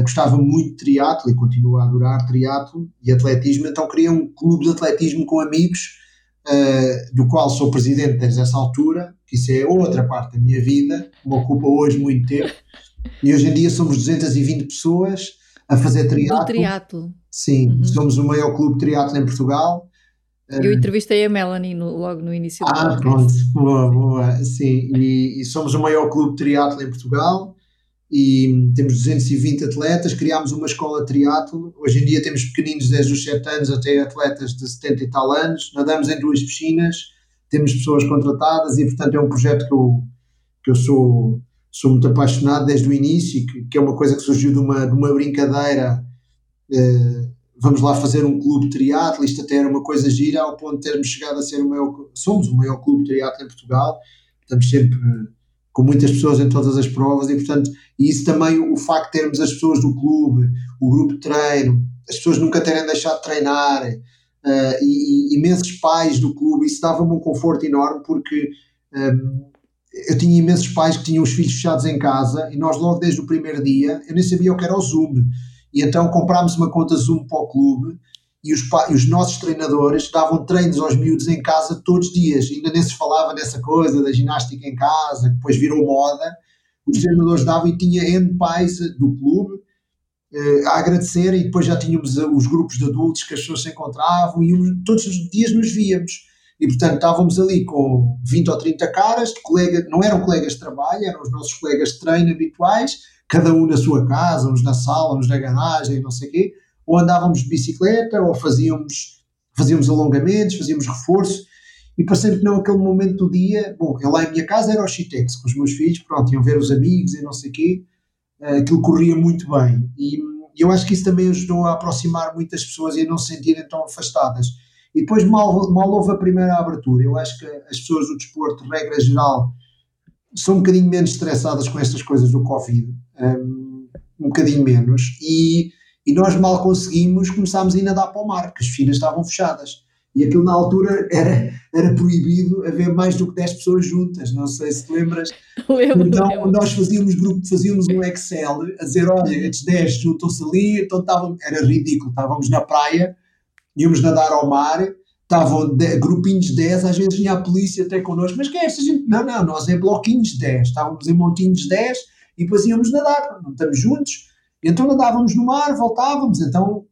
gostava muito de triatlo e continuo a adorar triatlo e atletismo, então criei um clube de atletismo com amigos, uh, do qual sou presidente desde essa altura, que isso é outra parte da minha vida, me ocupa hoje muito tempo, e hoje em dia somos 220 pessoas a fazer triatlo. triatlo. Sim, uhum. somos o maior clube de triatlo em Portugal. Eu eh, entrevistei a Melanie no, logo no início do Ah, pronto, boa, boa, sim, e, e somos o maior clube de triatlo em Portugal, e temos 220 atletas, criámos uma escola triatlo, hoje em dia temos pequeninos desde os 7 anos até atletas de 70 e tal anos, nadamos em duas piscinas, temos pessoas contratadas e portanto é um projeto que eu, que eu sou, sou muito apaixonado desde o início, que, que é uma coisa que surgiu de uma, de uma brincadeira, eh, vamos lá fazer um clube triatlo, isto até era uma coisa gira ao ponto de termos chegado a ser o maior, somos o maior clube triatlo em Portugal, estamos sempre com muitas pessoas em todas as provas e, portanto, isso também, o facto de termos as pessoas do clube, o grupo de treino, as pessoas nunca terem deixado de treinar uh, e, e, imensos pais do clube, isso dava-me um conforto enorme porque um, ehm, eu tinha imensos pais que tinham os filhos fechados em casa e nós logo desde o primeiro dia, eu nem sabia o que era o Zoom. E então comprámos uma conta Zoom para o clube e os, e os nossos treinadores davam treinos aos miúdos em casa todos os dias. Ainda nem se falava nessa coisa da ginástica em casa, que depois virou moda. Os treinadores davam e tinha N pais do clube eh, a agradecer e depois já tínhamos os grupos de adultos que as pessoas se encontravam e todos os dias nos víamos. E portanto estávamos ali com 20 ou 30 caras, de colega, não eram colegas de trabalho, eram os nossos colegas de treino habituais, cada um na sua casa, uns na sala, uns na garagem, não sei o quê, ou andávamos de bicicleta, ou fazíamos, fazíamos alongamentos, fazíamos reforço, e parecendo que não aquele momento do dia, bom, eu lá em minha casa era o Chitex com os meus filhos, pronto, iam ver os amigos e não sei o quê, uh, aquilo corria muito bem, e eu acho que isso também ajudou a aproximar muitas pessoas e a não se sentirem tão afastadas. E depois mal, mal houve a primeira abertura, eu acho que as pessoas do desporto, de regra geral, são um bocadinho menos estressadas com estas coisas do Covid, um, um bocadinho menos, e e nós mal conseguimos, começámos a ir nadar para o mar, porque as piscinas estavam fechadas. E aquilo na altura era, era proibido haver mais do que 10 pessoas juntas, não sei se te lembras. Lembro, então lembro. nós fazíamos grupo, fazíamos um Excel a dizer, olha, estes 10 juntam-se ali, então estavam, era ridículo, estávamos na praia, íamos nadar ao mar, estavam de, grupinhos de 10, às vezes vinha a polícia até connosco, mas quem é esta gente? Não, não, nós em bloquinhos de 10, estávamos em montinhos de 10 e depois íamos nadar, não estamos juntos, então andávamos no mar, voltávamos, então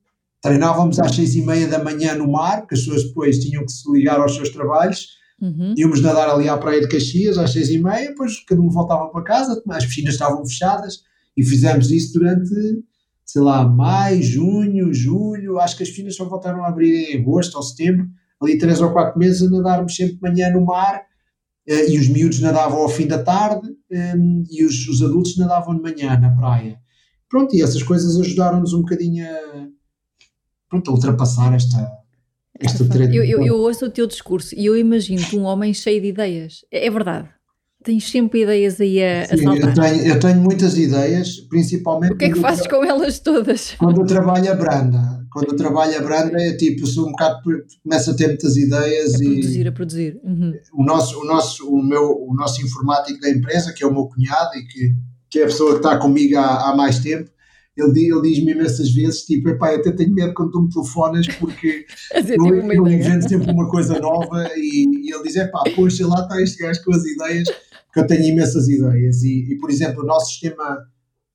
treinávamos às seis e meia da manhã no mar, que as pessoas depois tinham que se ligar aos seus trabalhos, uhum. íamos nadar ali à praia de Caxias às seis e meia, depois cada um voltava para casa, as piscinas estavam fechadas e fizemos isso durante, sei lá, maio, junho, julho, acho que as piscinas só voltaram a abrir em agosto ou setembro, ali três ou quatro meses a nadarmos sempre de manhã no mar, eh, e os miúdos nadavam ao fim da tarde, eh, e os, os adultos nadavam de manhã na praia. Pronto, e essas coisas ajudaram-nos um bocadinho a, pronto, a ultrapassar esta, esta treta. Eu, eu, eu, ouço o teu discurso e eu imagino-te um homem cheio de ideias. É, é verdade. Tens sempre ideias aí a, Sim, a eu tenho, eu tenho, muitas ideias, principalmente. O que é que fazes com elas todas? Quando eu trabalho a branda. Quando eu trabalho a branda é tipo, sou um bocado. começo a ter muitas ideias a e. Produzir, a produzir. Uhum. O, nosso, o, nosso, o, meu, o nosso informático da empresa, que é o meu cunhado e que que é a pessoa que está comigo há, há mais tempo, ele, ele diz-me imensas vezes, tipo, epá, até tenho medo quando tu me telefonas porque eu, eu invento sempre uma coisa nova e, e ele diz, epá, poxa, lá está este gajo com as ideias, porque eu tenho imensas ideias e, e, por exemplo, o nosso sistema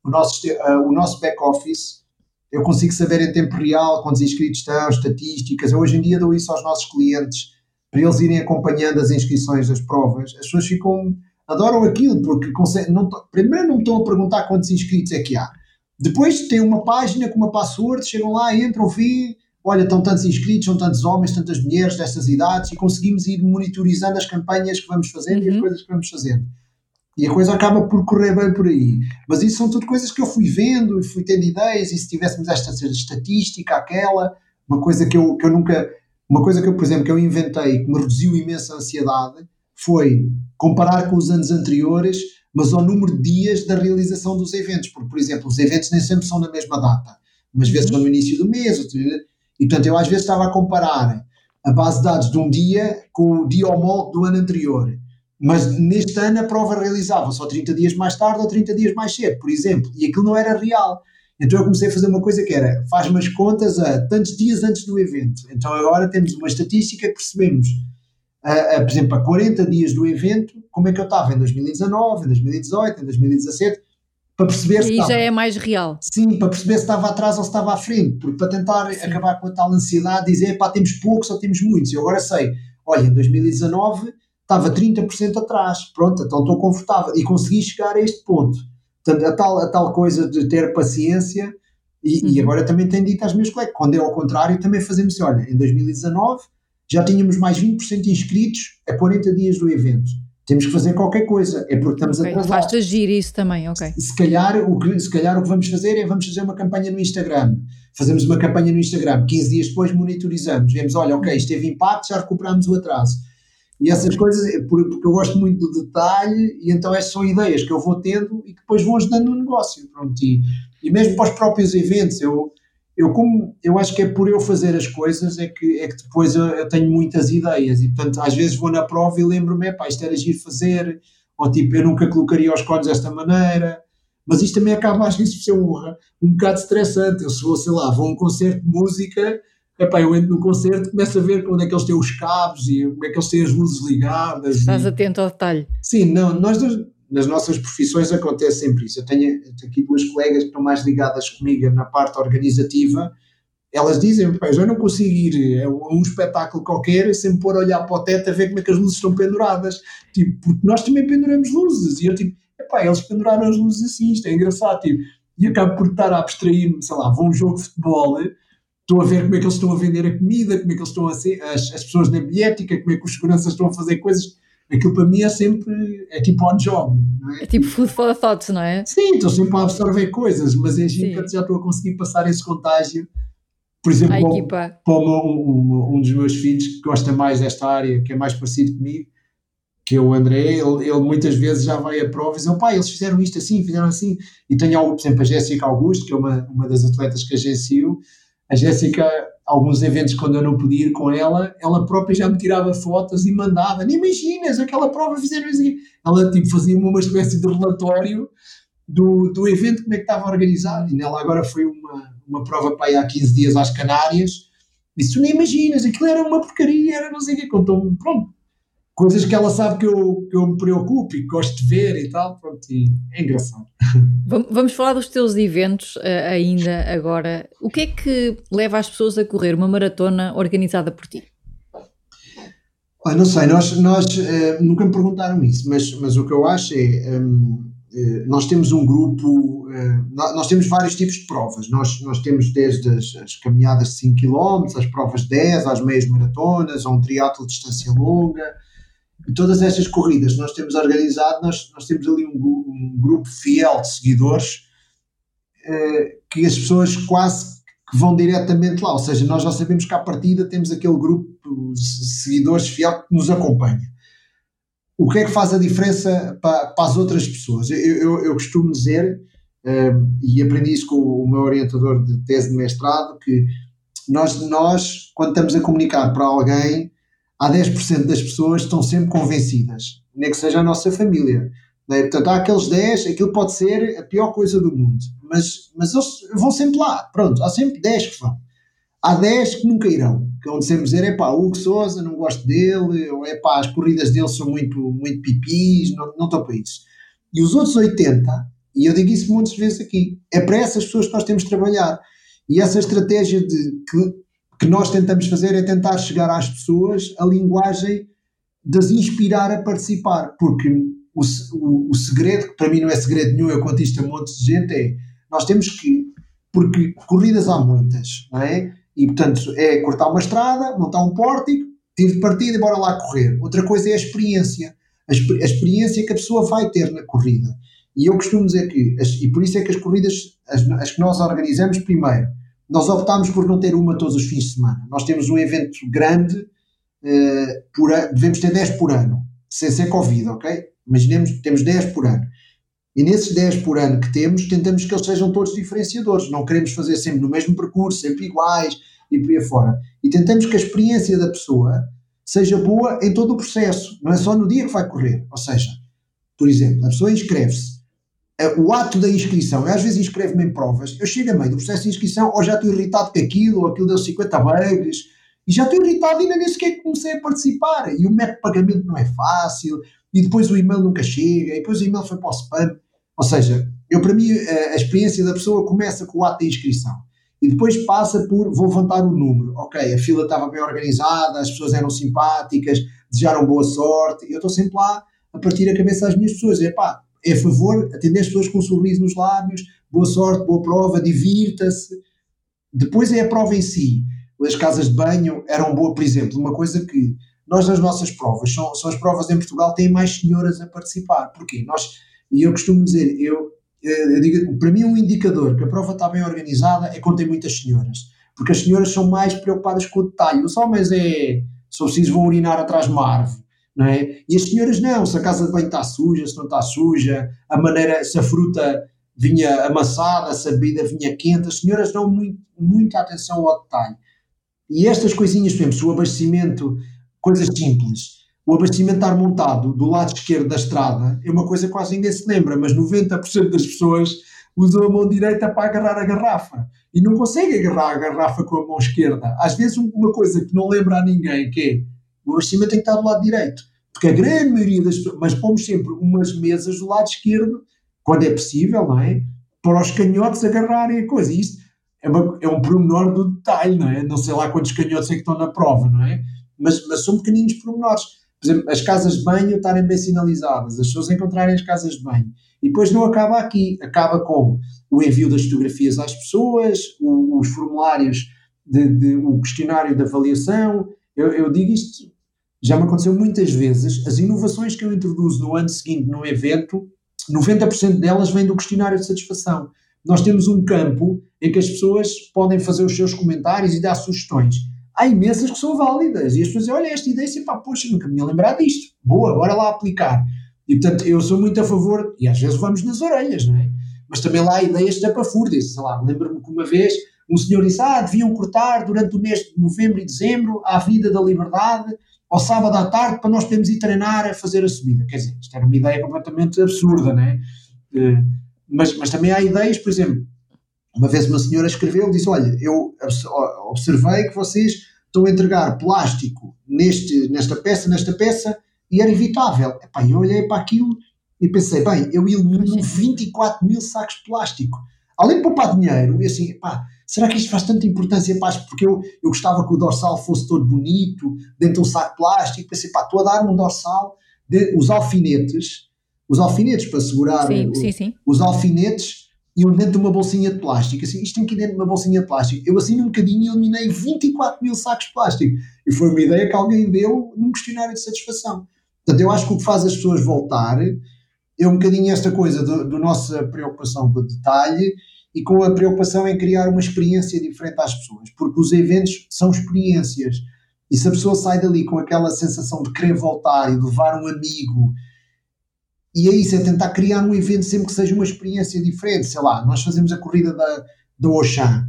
o nosso, uh, o nosso back-office, eu consigo saber em tempo real quantos inscritos estão, estatísticas. Eu hoje em dia dou isso aos nossos clientes para eles irem acompanhando as inscrições das provas. As pessoas ficam, adoram aquilo, porque conseguem, não, primeiro não me estão a perguntar quantos inscritos é que há. Depois tem uma página com uma password, chegam lá, entram, vê, olha, estão tantos inscritos, são tantos homens, tantas mulheres destas idades, e conseguimos ir monitorizando as campanhas que vamos fazendo uhum. e as uhum. coisas que vamos fazendo. E a coisa acaba por correr bem por aí. Mas isso são tudo coisas que eu fui vendo e fui tendo ideias, e se tivéssemos esta estatística, aquela, uma coisa que eu, que eu nunca. Uma coisa que eu, por exemplo, que eu inventei que me reduziu imensa ansiedade foi comparar com os anos anteriores, mas ao número de dias da realização dos eventos. Porque, por exemplo, os eventos nem sempre são na mesma data. Umas vezes uhum. são no início do mês, e portanto eu às vezes estava a comparar a base de dados de um dia com o dia homólogo do ano anterior. Mas neste ano a prova realizava só 30 dias mais tarde ou 30 dias mais cedo, por exemplo, e aquilo não era real. Então eu comecei a fazer uma coisa que era, faz-me as contas a tantos dias antes do evento. Então agora temos uma estatística que percebemos, a, a, por exemplo, a 40 dias do evento, como é que eu estava em 2019, em 2018, em 2017, para perceber e se. já é mais real. Sim, para perceber se estava atrás ou se estava à frente, porque para tentar sim. acabar com a tal ansiedade, dizer, pá, temos poucos ou temos muitos. Eu agora sei, olha, em 2019 estava 30% atrás, pronto, então estou confortável e consegui chegar a este ponto. Portanto, a tal, a tal coisa de ter paciência, e, uhum. e agora também tenho dito às meus colegas, quando é ao contrário, também fazemos assim, olha, em 2019 já tínhamos mais 20% inscritos a 40 dias do evento. Temos que fazer qualquer coisa, é porque estamos okay. atrasados. Faz-te agir isso também, ok. Se calhar, o que, se calhar o que vamos fazer é vamos fazer uma campanha no Instagram. Fazemos uma campanha no Instagram, 15 dias depois monitorizamos, vemos, olha, ok, isto teve impacto, já recuperamos o atraso e essas coisas, é porque eu gosto muito do detalhe, e então essas são ideias que eu vou tendo e que depois vão ajudando no negócio. Pronto, e, e mesmo para os próprios eventos, eu, eu, como, eu acho que é por eu fazer as coisas é que, é que depois eu, eu tenho muitas ideias, e portanto às vezes vou na prova e lembro-me, pá, isto era giro fazer, ou tipo, eu nunca colocaria os códigos desta maneira, mas isto também acaba às vezes por ser um, um bocado estressante. Eu se vou, sei lá, vou a um concerto de música Epá, eu entro no concerto começo a ver onde é que eles têm os cabos e como é que eles têm as luzes ligadas. Estás e... atento ao detalhe. Sim, não, nós nas nossas profissões acontece sempre isso. Eu tenho, eu tenho aqui duas colegas que estão mais ligadas comigo na parte organizativa. Elas dizem, eu já não consigo ir a um, espetáculo qualquer sem me pôr a olhar para o teto a ver como é que as luzes estão penduradas. Tipo, porque nós também penduramos luzes. E eu tipo, epá, eles penduraram as luzes assim, isto é engraçado. Tipo, e acabo por estar a abstrair-me, sei lá, vou a um jogo de futebol estou a ver como é que eles estão a vender a comida, como é que eles estão a ser, as, as pessoas na biética, como é que os seguranças estão a fazer coisas. Aquilo para mim é sempre, é tipo on job, não é? É tipo food for thoughts, não é? Sim, estou sempre a absorver coisas, mas em Giga já estou a conseguir passar esse contágio. Por exemplo, para, para um, um, um, dos meus filhos que gosta mais desta área, que é mais parecido comigo, que é o André, ele, ele, muitas vezes já vai a prova e diz, pai, eles fizeram isto assim, fizeram assim, e tenho, por exemplo, a Jéssica Augusto, que é uma, uma das atletas que agencio, a Jéssica, alguns eventos, quando eu não podia ir com ela, ela própria já me tirava fotos e mandava. Nem imaginas, aquela prova fizeram isso. Ela tipo, fazia uma espécie de relatório do, do evento, como é que estava organizado. E nela agora foi uma, uma prova para ir há 15 dias às Canárias. Disse, nem imaginas, aquilo era uma porcaria, era não sei o quê. Contou-me, pronto, coisas que ela sabe que eu, que eu me preocupo e que gosto de ver e tal, pronto, e é engraçado. Vamos falar dos teus eventos uh, ainda agora. O que é que leva as pessoas a correr uma maratona organizada por ti? Ah, não sei, nós, nós uh, nunca me perguntaram isso, mas, mas o que eu acho é. Um, uh, nós temos um grupo, nós temos vários tipos de provas. Nós, nós temos desde as, as caminhadas de 5 km, as provas de 10, às meias maratonas, a um triatlo de distância longa, e todas estas corridas que nós temos organizado, nós, nós temos ali um, um grupo fiel de seguidores eh, que as pessoas quase que vão diretamente lá, ou seja, nós já sabemos que à partida temos aquele grupo de seguidores fiel que nos acompanha. O que é que faz a diferença para, para as outras pessoas? Eu, eu, eu costumo dizer, eh, e aprendi isso com o meu orientador de tese de mestrado, que nós, nós quando estamos a comunicar para alguém, há 10% das pessoas que estão sempre convencidas, nem que seja a nossa família. Né? Portanto, há aqueles 10, aquilo pode ser a pior coisa do mundo, mas, mas eles vão sempre lá, pronto, há sempre 10 que vão. Há 10 que nunca irão, que vão sempre dizer, é pá, Hugo Souza, não gosto dele, ou é pá, as corridas dele são muito, muito pipis, não, não estou para isso. E os outros 80, E eu digo isso muitas vezes aqui. É para essas pessoas que nós temos de trabalhar. E essa estratégia de que, que nós tentamos fazer é tentar chegar às pessoas a linguagem de as inspirar a participar. Porque o, o, o segredo, que para mim não é segredo nenhum, eu conto isto a montes de gente, é nós temos que, porque corridas há muitas, não é? E portanto é cortar uma estrada, montar um pórtico, tiro de partida e bora lá correr. Outra coisa é a experiência. A, a experiência que a pessoa vai ter na corrida. E eu costumo dizer que, as, e por isso é que as corridas, as, as, que nós organizamos, primeiro, nós optámos por não ter uma todos os fins de semana. Nós temos um evento grande, uh, por, devemos ter 10 por ano, sem ser Covid, ok? Imaginemos que temos 10 por ano. E nesses 10 por ano que temos, tentamos que eles sejam todos diferenciadores. Não queremos fazer sempre no mesmo percurso, sempre iguais e por aí fora. E tentamos que a experiência da pessoa seja boa em todo o processo, não é só no dia que vai correr. Ou seja, por exemplo, a pessoa inscreve-se o ato da inscrição, eu às vezes inscrevo-me em provas, eu chego a meio do processo de inscrição, ou já estou irritado com aquilo, ou aquilo deu 50 bugs, e já estou irritado e ainda nem sequer comecei a participar, e o método de pagamento não é fácil, e depois o e-mail nunca chega, e depois o e-mail foi para o spam, ou seja, eu para mim a, a experiência da pessoa começa com o ato da inscrição, e depois passa por, vou levantar o número, ok, a fila estava bem organizada, as pessoas eram simpáticas, desejaram boa sorte, eu estou sempre lá a partir a cabeça às minhas pessoas, e pá, é a favor, atender as pessoas com um sorriso nos lábios, boa sorte, boa prova, divirta-se. Depois é a prova em si. As casas de banho eram boa, por exemplo, uma coisa que nós nas nossas provas, são, são as provas em Portugal, têm mais senhoras a participar. Porquê? Nós, e eu costumo dizer, eu, eu digo, para mim um indicador que a prova está bem organizada é quando tem muitas senhoras. Porque as senhoras são mais preocupadas com o detalhe. Os homens é, for preciso, vão urinar atrás de uma árvore não é? E as senhoras não, se a casa de banho está suja, se não está suja, a maneira, se a fruta vinha amassada, se a bebida vinha quente, as senhoras dão muito, muita atenção ao detalhe. E estas coisinhas, por exemplo, o abastecimento, coisas simples, o abastecimento estar montado do lado esquerdo da estrada é uma coisa que quase ninguém se lembra, mas 90% das pessoas usam a mão direita para agarrar a garrafa e não conseguem agarrar a garrafa com a mão esquerda. Às vezes, uma coisa que não lembra a ninguém, que é o abastecimento tem que estar do lado direito. Porque a grande maioria das pessoas, mas pomos sempre umas mesas do lado esquerdo, quando é possível, não é? Para os canhotos agarrarem a coisa. E isto é, uma, é um pormenor do detalhe, não é? Não sei lá quantos canhotos é que estão na prova, não é? Mas, mas são pequeninos pormenores. Por exemplo, as casas de banho estarem bem sinalizadas, as pessoas encontrarem as casas de banho. E depois não acaba aqui, acaba com o envio das fotografias às pessoas, os formulários, de, de, o questionário de avaliação. Eu, eu digo isto já me aconteceu muitas vezes, as inovações que eu introduzo no ano seguinte no evento, 90% delas vêm do questionário de satisfação. Nós temos um campo em que as pessoas podem fazer os seus comentários e dar sugestões. Há imensas que são válidas e as pessoas dizem, olha esta ideia, assim, pá, poxa, nunca me ia lembrar disto. Boa, bora lá aplicar. E portanto, eu sou muito a favor, e às vezes vamos nas orelhas, não é? Mas também lá há ideias estapafúrdias, sei lá, lembro-me que uma vez um senhor disse, ah, deviam cortar durante o mês de novembro e dezembro a Avenida da Liberdade ao sábado à tarde para nós podermos ir treinar a fazer a subida. Quer dizer, isto era uma ideia completamente absurda, né? Mas, mas também há ideias, por exemplo, uma vez uma senhora escreveu, disse, olha, eu observei que vocês estão a entregar plástico neste, nesta peça, nesta peça, e era evitável. Epá, eu olhei para aquilo e pensei, bem, eu elimino 24 mil sacos de plástico. Além de poupar dinheiro, e assim, pá, será que isto faz tanta importância para Porque eu, eu gostava que o dorsal fosse todo bonito, dentro de um saco de plástico, pensei, pá, estou a dar um dorsal, de, os alfinetes, os alfinetes para segurar sim, o, sim, sim. os alfinetes iam dentro de uma bolsinha de plástico, assim, isto tem que ir dentro de uma bolsinha de plástico. Eu assim num bocadinho eliminei 24 mil sacos de plástico. E foi uma ideia que alguém deu num questionário de satisfação. Portanto, eu acho que o que faz as pessoas voltar é um bocadinho esta coisa da nossa preocupação com o detalhe e com a preocupação em criar uma experiência diferente às pessoas, porque os eventos são experiências. E se a pessoa sai dali com aquela sensação de querer voltar e levar um amigo, e é isso, é tentar criar um evento sempre que seja uma experiência diferente. Sei lá, nós fazemos a corrida da, da Oxan,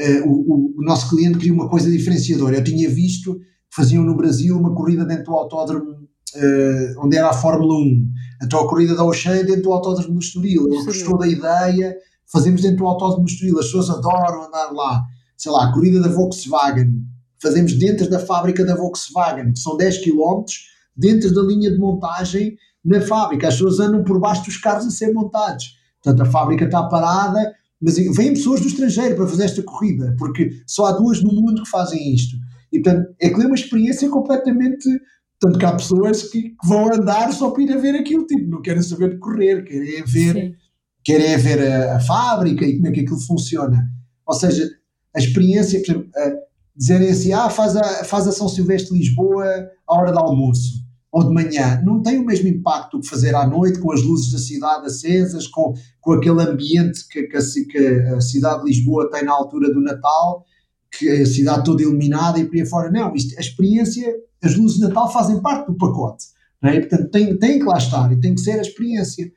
uh, o, o, nosso cliente queria uma coisa diferenciadora. Eu tinha visto que faziam no Brasil uma corrida dentro do autódromo uh, onde era a Fórmula 1. Então a corrida da Oxan é dentro do autódromo do Estoril. Ele gostou da ideia fazemos dentro do autódromo Estoril, as pessoas adoram andar lá, sei lá, a corrida da Volkswagen, fazemos dentro da fábrica da Volkswagen, que são 10 km, dentro da linha de montagem na fábrica, as pessoas andam por baixo dos carros a ser montados. Portanto, a fábrica está parada, mas vêm pessoas do estrangeiro para fazer esta corrida, porque só há duas no mundo que fazem isto. E, portanto, é que é uma experiência completamente. Tanto que há pessoas que, que, vão andar só para ir a ver aquilo, tipo, não querem saber de correr, querem ver, querem ver a, a, fábrica e como é que aquilo funciona. Ou seja, a experiência, por exemplo, dizerem assim, ah, faz a, faz a São Silvestre Lisboa à hora do almoço ou de manhã, não tem o mesmo impacto que fazer à noite, com as luzes da cidade acesas, com, com aquele ambiente que, que, a, que a cidade de Lisboa tem na altura do Natal, que a cidade toda iluminada e por aí fora. Não, isto, a experiência, as luzes de Natal fazem parte do pacote. É? Portanto, tem, tem que lá estar e tem que ser a experiência.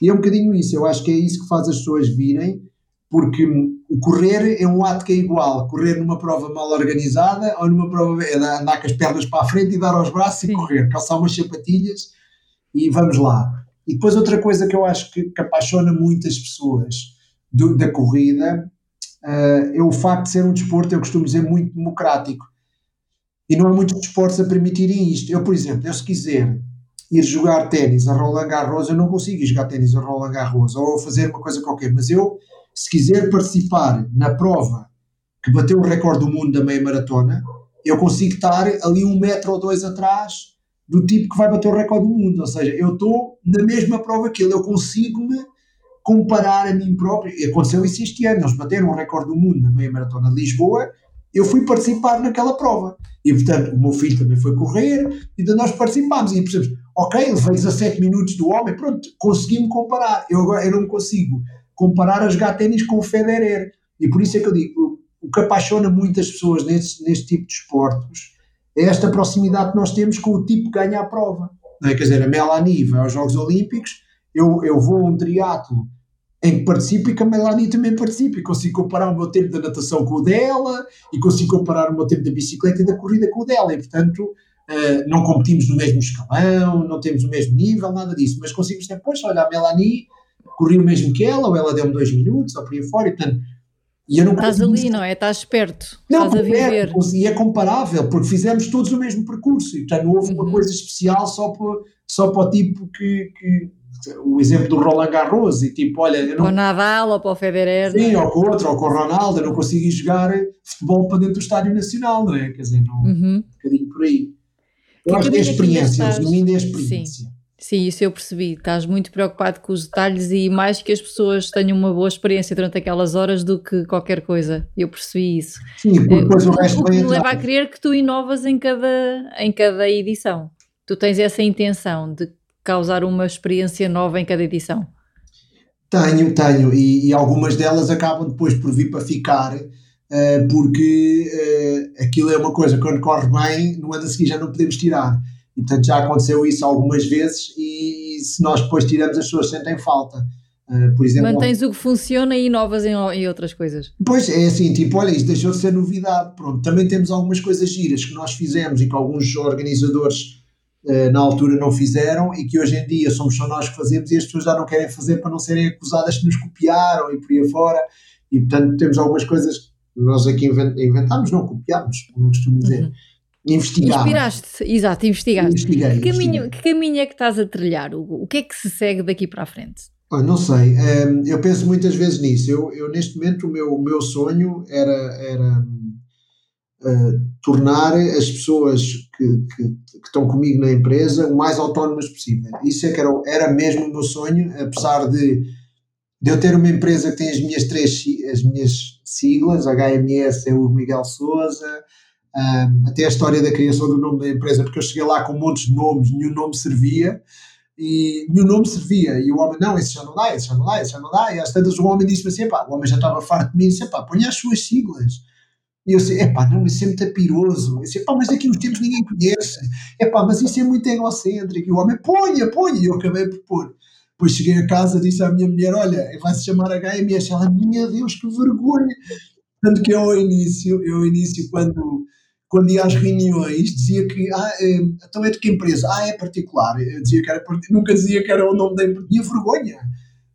E é um bocadinho isso. Eu acho que é isso que faz as pessoas virem porque o correr é um ato que é igual, correr numa prova mal organizada ou numa prova é andar com as pernas para a frente e dar aos braços Sim. e correr, calçar umas sapatilhas e vamos lá. E depois outra coisa que eu acho que, que apaixona muitas pessoas do, da corrida uh, é o facto de ser um desporto, eu costumo dizer, muito democrático. E não há muitos desportos a permitirem isto. Eu, por exemplo, eu se quiser ir jogar ténis a Roland Garros, eu não consigo ir jogar ténis a Roland Garros ou fazer uma coisa qualquer, mas eu se quiser participar na prova que bateu o recorde do mundo da meia maratona, eu consigo estar ali um metro ou dois atrás do tipo que vai bater o recorde do mundo. Ou seja, eu estou na mesma prova que ele, eu consigo-me comparar a mim próprio. E aconteceu isso este ano, eles bateram o recorde do mundo na meia maratona de Lisboa, eu fui participar naquela prova. E portanto, o meu filho também foi correr, e nós participámos. E percebemos, ok, ele fez 17 minutos do homem, pronto, consegui-me comparar. Eu agora eu não consigo comparar a jogar ténis com o Federer. E por isso é que eu digo, o que apaixona muitas pessoas neste, neste tipo de esportes é esta proximidade que nós temos com o tipo que ganha a prova. É? Quer dizer, a Melanie vai aos Jogos Olímpicos, eu, eu vou a um triatlo em que participo e que a Melanie também participa e consigo comparar o meu tempo da natação com o dela e consigo comparar o meu tempo da bicicleta e da corrida com o dela e portanto uh, não competimos no mesmo escalão, não temos o mesmo nível, nada disso, mas consigo dizer, pois olha, a Melanie corri o mesmo que ela, ou ela deu-me dois minutos, ou por aí fora, e portanto. E eu não Estás ali, não é? Estás perto, não, estás a viver. e é comparável, porque fizemos todos o mesmo percurso, e portanto não houve uhum. uma coisa especial só para, só para o tipo que, que o exemplo do Roland Garros e tipo, olha, eu não... Ou Nadal ou para o Federer. Sim, é? ou com outro, ou com o Ronaldo, eu não consegui jogar futebol para dentro do estádio nacional, não é? Quer dizer, não, uhum. um bocadinho por aí. Acho que é experiência, resumindo é a experiência. Sim. Sim, isso eu percebi. Estás muito preocupado com os detalhes e mais que as pessoas tenham uma boa experiência durante aquelas horas do que qualquer coisa. Eu percebi isso. Sim, depois o resto O que me leva a crer que tu inovas em cada, em cada edição. Tu tens essa intenção de causar uma experiência nova em cada edição. Tenho, tenho. E, e algumas delas acabam depois por vir para ficar. Uh, porque uh, aquilo é uma coisa que quando corre bem, no ano a seguir já não podemos tirar e portanto já aconteceu isso algumas vezes e se nós depois tiramos as pessoas sentem falta. Uh, por exemplo, Mantens o que funciona e inovas em, em, outras coisas. Pois é assim, tipo, olha, isto deixou de ser novidade. Pronto, também temos algumas coisas giras que nós fizemos e que alguns organizadores uh, na altura não fizeram e que hoje em dia somos só nós que fazemos e as pessoas já não querem fazer para não serem acusadas de nos copiaram e por aí afora. E portanto temos algumas coisas nós aqui inventámos, não copiámos, como costumo dizer. Uhum investigar. Inspiraste, exato, investigaste. Investiguei, que, caminho, que caminho é que estás a trilhar, Hugo? O que é que se segue daqui para a frente? Não sei, um, eu penso muitas vezes nisso. Eu, eu neste momento, o meu, o meu sonho era, era uh, tornar as pessoas que, que, que, estão comigo na empresa o mais autónomas possível. Isso é que era, era mesmo o meu sonho, apesar de, de eu ter uma empresa que tem as minhas três as minhas siglas, HMS é o Miguel Souza, um, até a história da criação do nome da empresa, porque eu cheguei lá com montes de nomes, nenhum nome servia, e nenhum nome servia, e o homem, não, esse já não dá, esse já não dá, esse já não dá, e às tantas o homem disse-me assim, epá, o homem já estava farto de mim, disse, epá, ponha as suas siglas, e eu disse, epá, não, isso é muito piroso, eu disse, mas daqui uns tempos ninguém conhece, epá, mas isso é muito egocêntrico, e o homem, ponha, ponha, e eu acabei por pôr. Depois cheguei a casa, disse à minha mulher, olha, vai-se chamar HMS, ela, meu Deus, que vergonha, tanto que eu ao início, eu ao início, quando quando ia às reuniões, dizia que, ah, é, então é de que empresa? Ah, é particular. Eu dizia que era, nunca dizia que era o nome da empresa. Tinha vergonha.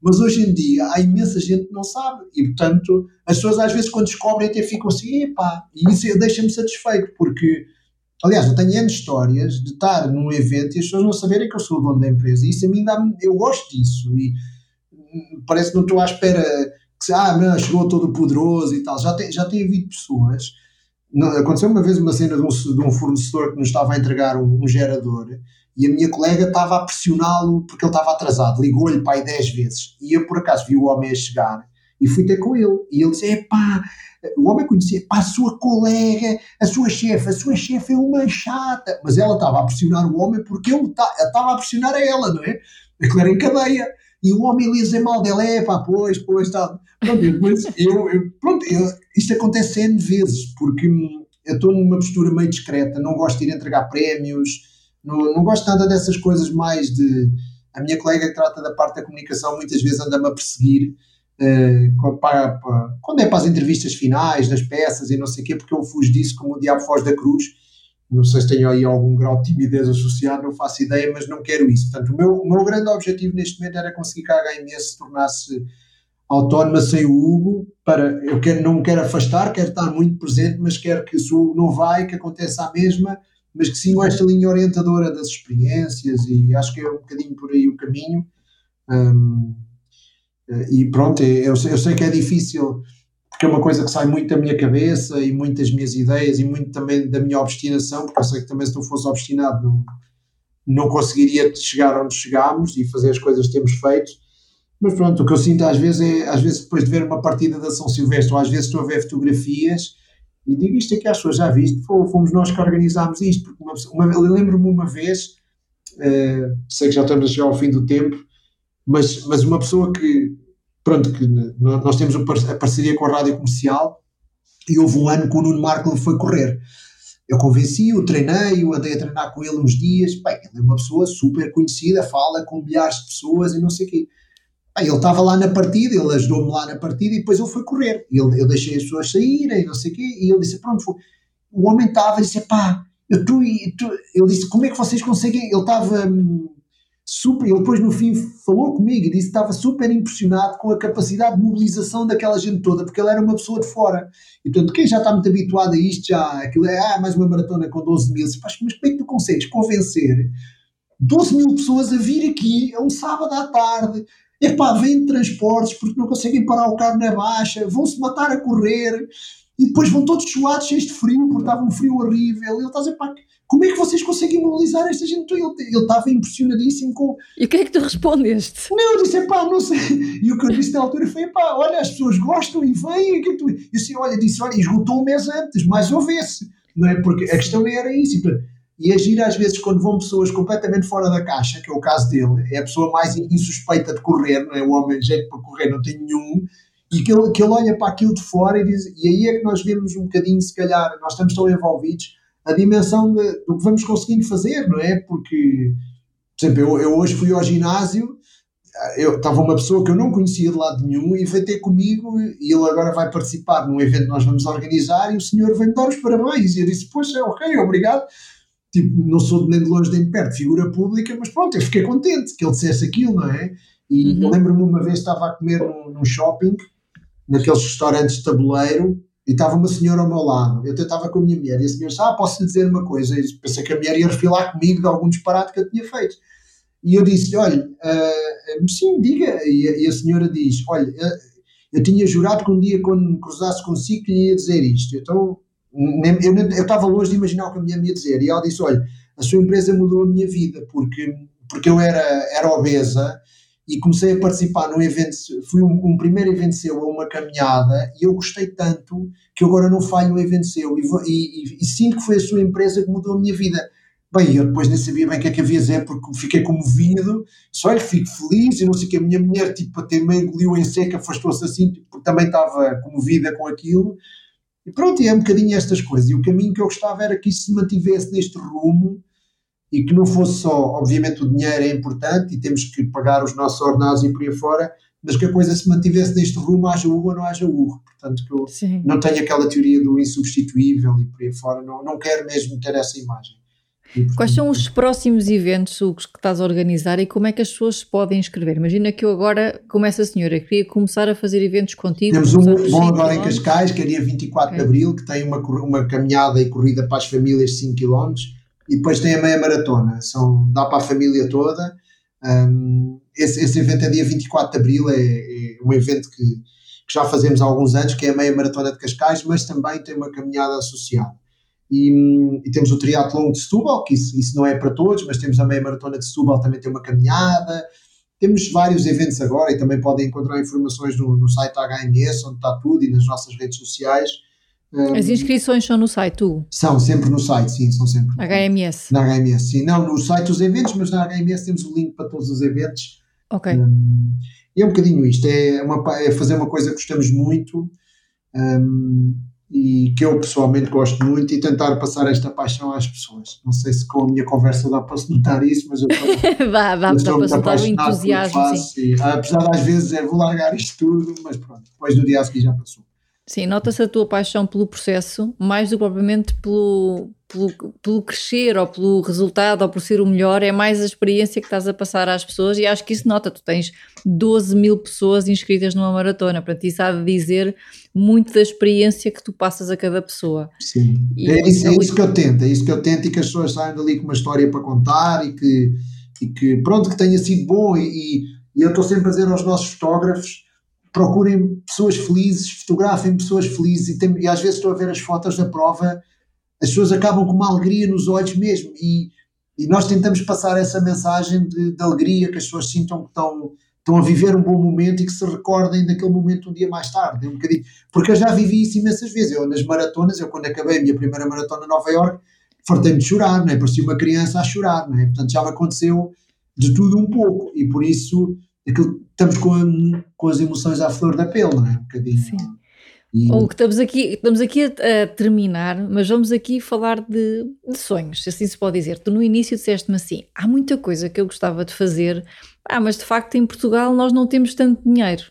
Mas hoje em dia há imensa gente que não sabe. E, portanto, as pessoas às vezes quando descobrem até ficam assim, epá, e isso deixa-me satisfeito, porque, aliás, eu tenho N histórias de estar num evento e as pessoas não saberem que eu sou o dono da empresa. E isso a mim dá eu gosto disso. E parece que não estou à espera que ah, não, chegou todo poderoso e tal. Já tem, já tem havido pessoas. Aconteceu uma vez uma cena de um, de um fornecedor que nos estava a entregar um, um gerador e a minha colega estava a pressioná-lo porque ele estava atrasado. Ligou-lhe aí 10 vezes. E eu, por acaso, vi o homem a chegar e fui ter com ele. E ele disse: Epá, o homem conhecia, pá, a sua colega, a sua chefe, a sua chefe é uma chata. Mas ela estava a pressionar o homem porque ele estava a pressionar a ela, não é? Aquilo era em cadeia. E o homem a dizer mal dela, é pá, pois, pois, tal. Pronto, eu, eu, pronto, eu, isto acontece N vezes, porque eu estou numa postura meio discreta, não gosto de ir entregar prémios, não, não gosto nada dessas coisas mais de. A minha colega que trata da parte da comunicação muitas vezes anda-me a perseguir para, para, quando é para as entrevistas finais, das peças e não sei o quê, porque eu fujo disso como o diabo foge da cruz. Não sei se tenho aí algum grau de timidez associado, não faço ideia, mas não quero isso. Portanto, o meu, o meu grande objetivo neste momento era conseguir que a HMS se tornasse autónoma sem o Hugo. Para, eu quero, não me quero afastar, quero estar muito presente, mas quero que se o Hugo não vai, que aconteça a mesma, mas que sigam esta linha orientadora das experiências e acho que é um bocadinho por aí o caminho. Um, e pronto, eu, eu sei que é difícil, porque é uma coisa que sai muito da minha cabeça e muitas minhas ideias e muito também da minha obstinação, porque eu sei que também se não fosse obstinado não, não conseguiria chegar onde chegámos e fazer as coisas que temos feito. Mas pronto, o que eu sinto às vezes é, às vezes depois de ver uma partida da São Silvestre, ou às vezes estou a ver fotografias e digo isto é que as pessoas já viste, fomos nós que organizámos isto, porque uma, uma, lembro-me uma vez, uh, sei que já estamos a chegar ao fim do tempo, mas, mas uma pessoa que, pronto, que nós temos a parceria com a rádio comercial e houve um ano que o Nuno Marco foi correr. Eu convenci-o, treinei-o, andei a treinar com ele uns dias. Bem, ele é uma pessoa super conhecida, fala com milhares de pessoas e não sei o quê. Bem, ele estava lá na partida, ele ajudou-me lá na partida e depois ele foi correr. Ele, eu deixei as pessoas saírem, não sei o quê, e ele disse: Pronto, foi. o homem estava e disse: Pá, eu tu, tu, ele disse: Como é que vocês conseguem? Ele estava. Hum, super, ele depois no fim falou comigo e disse que estava super impressionado com a capacidade de mobilização daquela gente toda, porque ele era uma pessoa de fora. E portanto, quem já está muito habituado a isto, já, aquilo é, ah, mais uma maratona com 12 mil, mas como é que tu consegues convencer 12 mil pessoas a vir aqui a um sábado à tarde? Epá, vêm de transportes porque não conseguem parar o carro na baixa, vão-se matar a correr e depois vão todos suados, cheios de frio, porque estava um frio horrível. Ele está a dizer, pá, como é que vocês conseguem mobilizar esta gente? Ele, ele estava impressionadíssimo com. E o que é que tu respondeste? Não, eu disse, pá, não sei. E o que eu disse na altura foi, pá, olha, as pessoas gostam e vêm. Que tu... Eu disse, olha, disse, olha, esgotou um mês antes, mais houvesse. Não é? Porque a questão era isso. E agir às vezes quando vão pessoas completamente fora da caixa, que é o caso dele, é a pessoa mais insuspeita de correr, não é? O homem jeito para correr não tem nenhum, e que ele, que ele olha para aquilo de fora e diz, e aí é que nós vemos um bocadinho, se calhar, nós estamos tão envolvidos a dimensão de, do que vamos conseguindo fazer, não é? Porque, por exemplo, eu, eu hoje fui ao ginásio, eu estava uma pessoa que eu não conhecia de lado nenhum e veio ter comigo e ele agora vai participar num evento que nós vamos organizar e o senhor veio-me dar os parabéns e eu disse, poxa, ok, obrigado tipo, não sou nem de longe nem de perto figura pública, mas pronto, eu fiquei contente que ele dissesse aquilo, não é? E uhum. lembro-me uma vez estava a comer num, num shopping, naqueles restaurantes de tabuleiro, e estava uma senhora ao meu lado. Eu estava com a minha mulher e a senhora disse: Ah, posso lhe dizer uma coisa? E pensei que a mulher ia refilar comigo de algum disparate que eu tinha feito. E eu disse: Olha, uh, sim, diga. E a, e a, senhora diz: Olha, uh, eu tinha jurado que um dia, quando me cruzasse consigo, lhe ia dizer isto. Então, nem, eu estava longe de imaginar o que a mulher me ia dizer. E ela disse: Olha, a sua empresa mudou a minha vida, porque, porque eu era, era obesa e comecei a participar num evento, fui um, um, primeiro evento seu a uma caminhada e eu gostei tanto que agora não falho um evento seu. E, e, e, sinto que foi a sua empresa que mudou a minha vida. Bem, eu depois nem sabia bem o que é que havia a dizer porque fiquei comovido, só olha, fico feliz e não sei o que, a minha mulher tipo até meio engoliu em seca, afastou-se assim, tipo, porque também estava comovida com aquilo. E pronto, e é um bocadinho estas coisas. E o caminho que eu gostava era que isso se mantivesse neste rumo e que não fosse só, obviamente o dinheiro é importante e temos que pagar os nossos ordenados e por aí fora, mas que a coisa se mantivesse neste rumo, haja Hugo ou não haja Hugo. Portanto, que eu Sim. não tenho aquela teoria do insubstituível e por aí fora, não, não quero mesmo ter essa imagem. Quais são os próximos eventos Hugo, que estás a organizar e como é que as pessoas se podem inscrever? Imagina que eu agora, como essa senhora, queria começar a fazer eventos contigo. Temos um bom agora em Cascais, que é dia 24 okay. de Abril, que tem uma, uma caminhada e corrida para as famílias de 5 km e depois tem a meia maratona, são, dá para a família toda. Um, esse, esse evento é dia 24 de Abril, é, é um evento que, que, já fazemos há alguns anos, que é a meia maratona de Cascais, mas também tem uma caminhada associada. E, e temos o triatlon de Setúbal, que isso, isso não é para todos, mas temos a meia maratona de Setúbal, também tem uma caminhada, temos vários eventos agora e também podem encontrar informações no, no site HMS, onde está tudo, e nas nossas redes sociais. As inscrições são no site, tu? São sempre no site, sim, são sempre. HMS. Na HMS, sim. Não no site dos eventos, mas na HMS temos o link para todos os eventos. Ok. Um, e é um bocadinho isto, é, uma, é fazer uma coisa que gostamos muito um, e que eu pessoalmente gosto muito e tentar passar esta paixão às pessoas. Não sei se com a minha conversa dá para se notar isso, mas eu estou, vá, vá, dá para se notar o entusiasmo. Faço, sim. E, apesar de às vezes é, vou largar isto tudo, mas pronto, depois do dia a seguir já passou. Sim, nota-se a tua paixão pelo processo, mais do que propriamente pelo, pelo, pelo crescer ou pelo resultado ou por ser o melhor, é mais a experiência que estás a passar às pessoas e acho que isso nota. Tu tens 12 mil pessoas inscritas numa maratona, portanto, isso há de dizer muito da experiência que tu passas a cada pessoa. Sim, e é, isso, é isso que eu tento, é isso que eu tento e que as pessoas saiam dali com uma história para contar e que, e que pronto, que tenha sido bom e, e, e eu estou sempre a dizer aos nossos fotógrafos procurem pessoas felizes, fotografem pessoas felizes e, tem, e, às vezes estou a ver as fotos da prova, as pessoas acabam com uma alegria nos olhos mesmo e, e nós tentamos passar essa mensagem de, de, alegria, que as pessoas sintam que estão, estão a viver um bom momento e que se recordem daquele momento um dia mais tarde, é um bocadinho, porque eu já vivi isso imensas vezes, eu nas maratonas, eu quando acabei a minha primeira maratona em Nova York, fartei-me de chorar, não é? parecia uma criança a chorar, não é? portanto já me aconteceu de tudo um pouco e por isso aquilo, estamos com, a, com as emoções à flor da pele, não é? Um bocadinho. Sim. E... Ou que estamos aqui, estamos aqui a, a, terminar, mas vamos aqui falar de, de, sonhos, se assim se pode dizer. Tu no início disseste-me assim: há muita coisa que eu gostava de fazer, ah, mas de facto em Portugal nós não temos tanto dinheiro.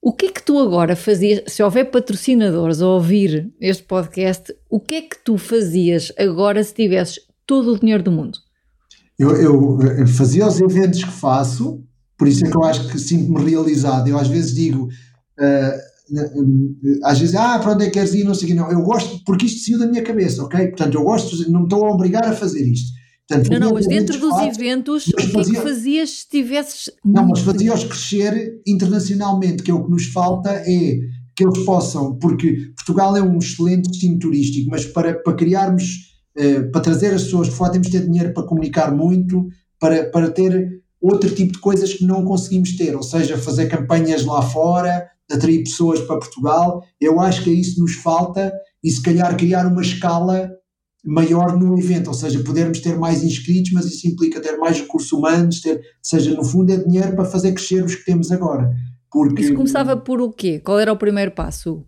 O que é que tu agora fazias, se houver patrocinadores a ouvir este podcast, o que é que tu fazias agora se tivesses todo o dinheiro do mundo? Eu, eu fazia os eventos que faço, por isso é que eu acho que sinto-me realizado. Eu às vezes digo, uh, às vezes, ah, para onde é que queres ir? Não sei o que, não. Eu gosto, porque isto saiu da minha cabeça, ok? Portanto, eu gosto, não me estou a obrigar a fazer isto. Portanto, não, não, mas dentro dos fato, eventos, o que fazia, é que fazias se tivesses. Não, mas fazia-os crescer internacionalmente, que é o que nos falta é que eles possam, porque Portugal é um excelente destino turístico, mas para, para criarmos, uh, para trazer as pessoas de fora, temos de ter dinheiro para comunicar muito, para, para ter outro tipo de coisas que não conseguimos ter, ou seja, fazer campanhas lá fora, atrair pessoas para Portugal. Eu acho que isso nos falta e se calhar criar uma escala maior no evento, ou seja, podermos ter mais inscritos, mas isso implica ter mais recursos humanos, ter, seja, no fundo é dinheiro para fazer crescer os que temos agora. Porque, isso começava por o quê? Qual era o primeiro passo?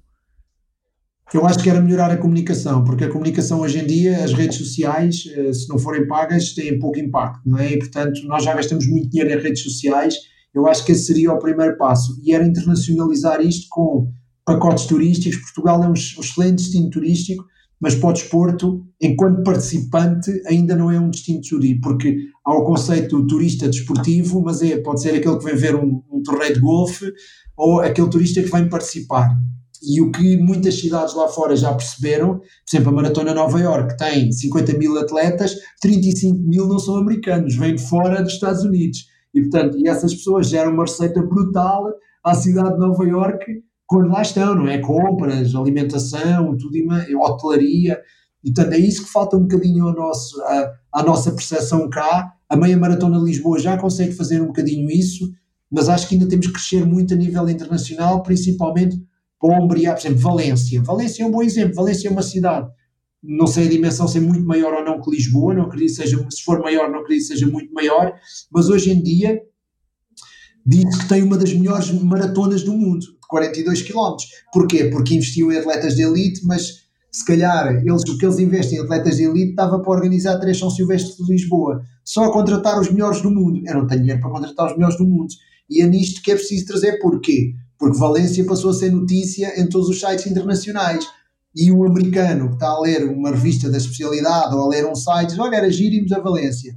Eu acho que era melhorar a comunicação, porque a comunicação hoje em dia, as redes sociais, eh, se não forem pagas, têm pouco impacto, não é? E, portanto, nós já gastamos muito dinheiro em redes sociais, eu acho que esse seria o primeiro passo, e era internacionalizar isto com pacotes turísticos. Portugal é um excelente destino turístico, mas para o desporto, enquanto participante, ainda não é um destino turístico, porque há o conceito do turista desportivo, mas é, pode ser aquele que vem ver um, um torneio de golfe, ou aquele turista que vem participar. E o que muitas cidades lá fora já perceberam, por exemplo, a Maratona Nova York tem 50 mil atletas, 35 mil não são americanos, vêm de fora dos Estados Unidos. E, portanto, e essas pessoas geram uma receita brutal à cidade de Nova York quando lá estão, não é? Compras, alimentação, tudo, hotelaria. E, portanto, é isso que falta um bocadinho ao nosso, à, à nossa percepção cá. A meia maratona de Lisboa já consegue fazer um bocadinho isso, mas acho que ainda temos que crescer muito a nível internacional, principalmente Ombria, por exemplo, Valência. Valência é um bom exemplo. Valência é uma cidade, não sei a dimensão ser muito maior ou não que Lisboa, não acredito seja, se for maior, não acredito seja muito maior, mas hoje em dia diz que tem uma das melhores maratonas do mundo, de 42 km. Porquê? Porque investiu em atletas de elite, mas se calhar eles, o que eles investem em atletas de elite estava para organizar três São Silvestre de Lisboa, só a contratar os melhores do mundo. Eu não tenho dinheiro para contratar os melhores do mundo. E é nisto que é preciso trazer. Porquê? Porque Valência passou a ser notícia em todos os sites internacionais. E o americano que está a ler uma revista da especialidade ou a ler um site diz: Olha, era girimos a Valência.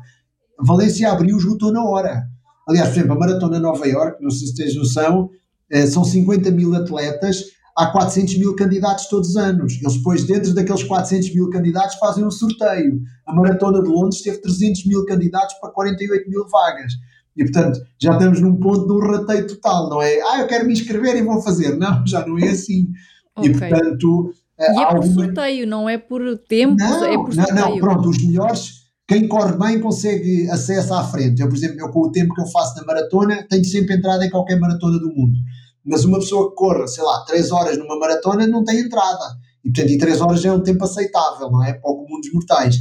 Valência abriu, esgotou na hora. Aliás, por exemplo, a Maratona Nova York, não sei se tens noção, eh, são 50 mil atletas, há 400 mil candidatos todos os anos. Eles depois, dentro daqueles 400 mil candidatos, fazem um sorteio. A Maratona de Londres teve 300 mil candidatos para 48 mil vagas. E portanto, já estamos num ponto de um rateio total, não é? Ah, eu quero me inscrever e vou fazer. Não, já não é assim. Okay. E portanto. E é por alguma... sorteio, não é por tempo, não, é por sorteio. Não, não, pronto, os melhores, quem corre bem consegue acesso à frente. Eu, por exemplo, eu com o tempo que eu faço na maratona, tenho sempre entrada em qualquer maratona do mundo. Mas uma pessoa que corra, sei lá, 3 horas numa maratona não tem entrada. E portanto, e 3 horas é um tempo aceitável, não é? Para o comum dos mortais.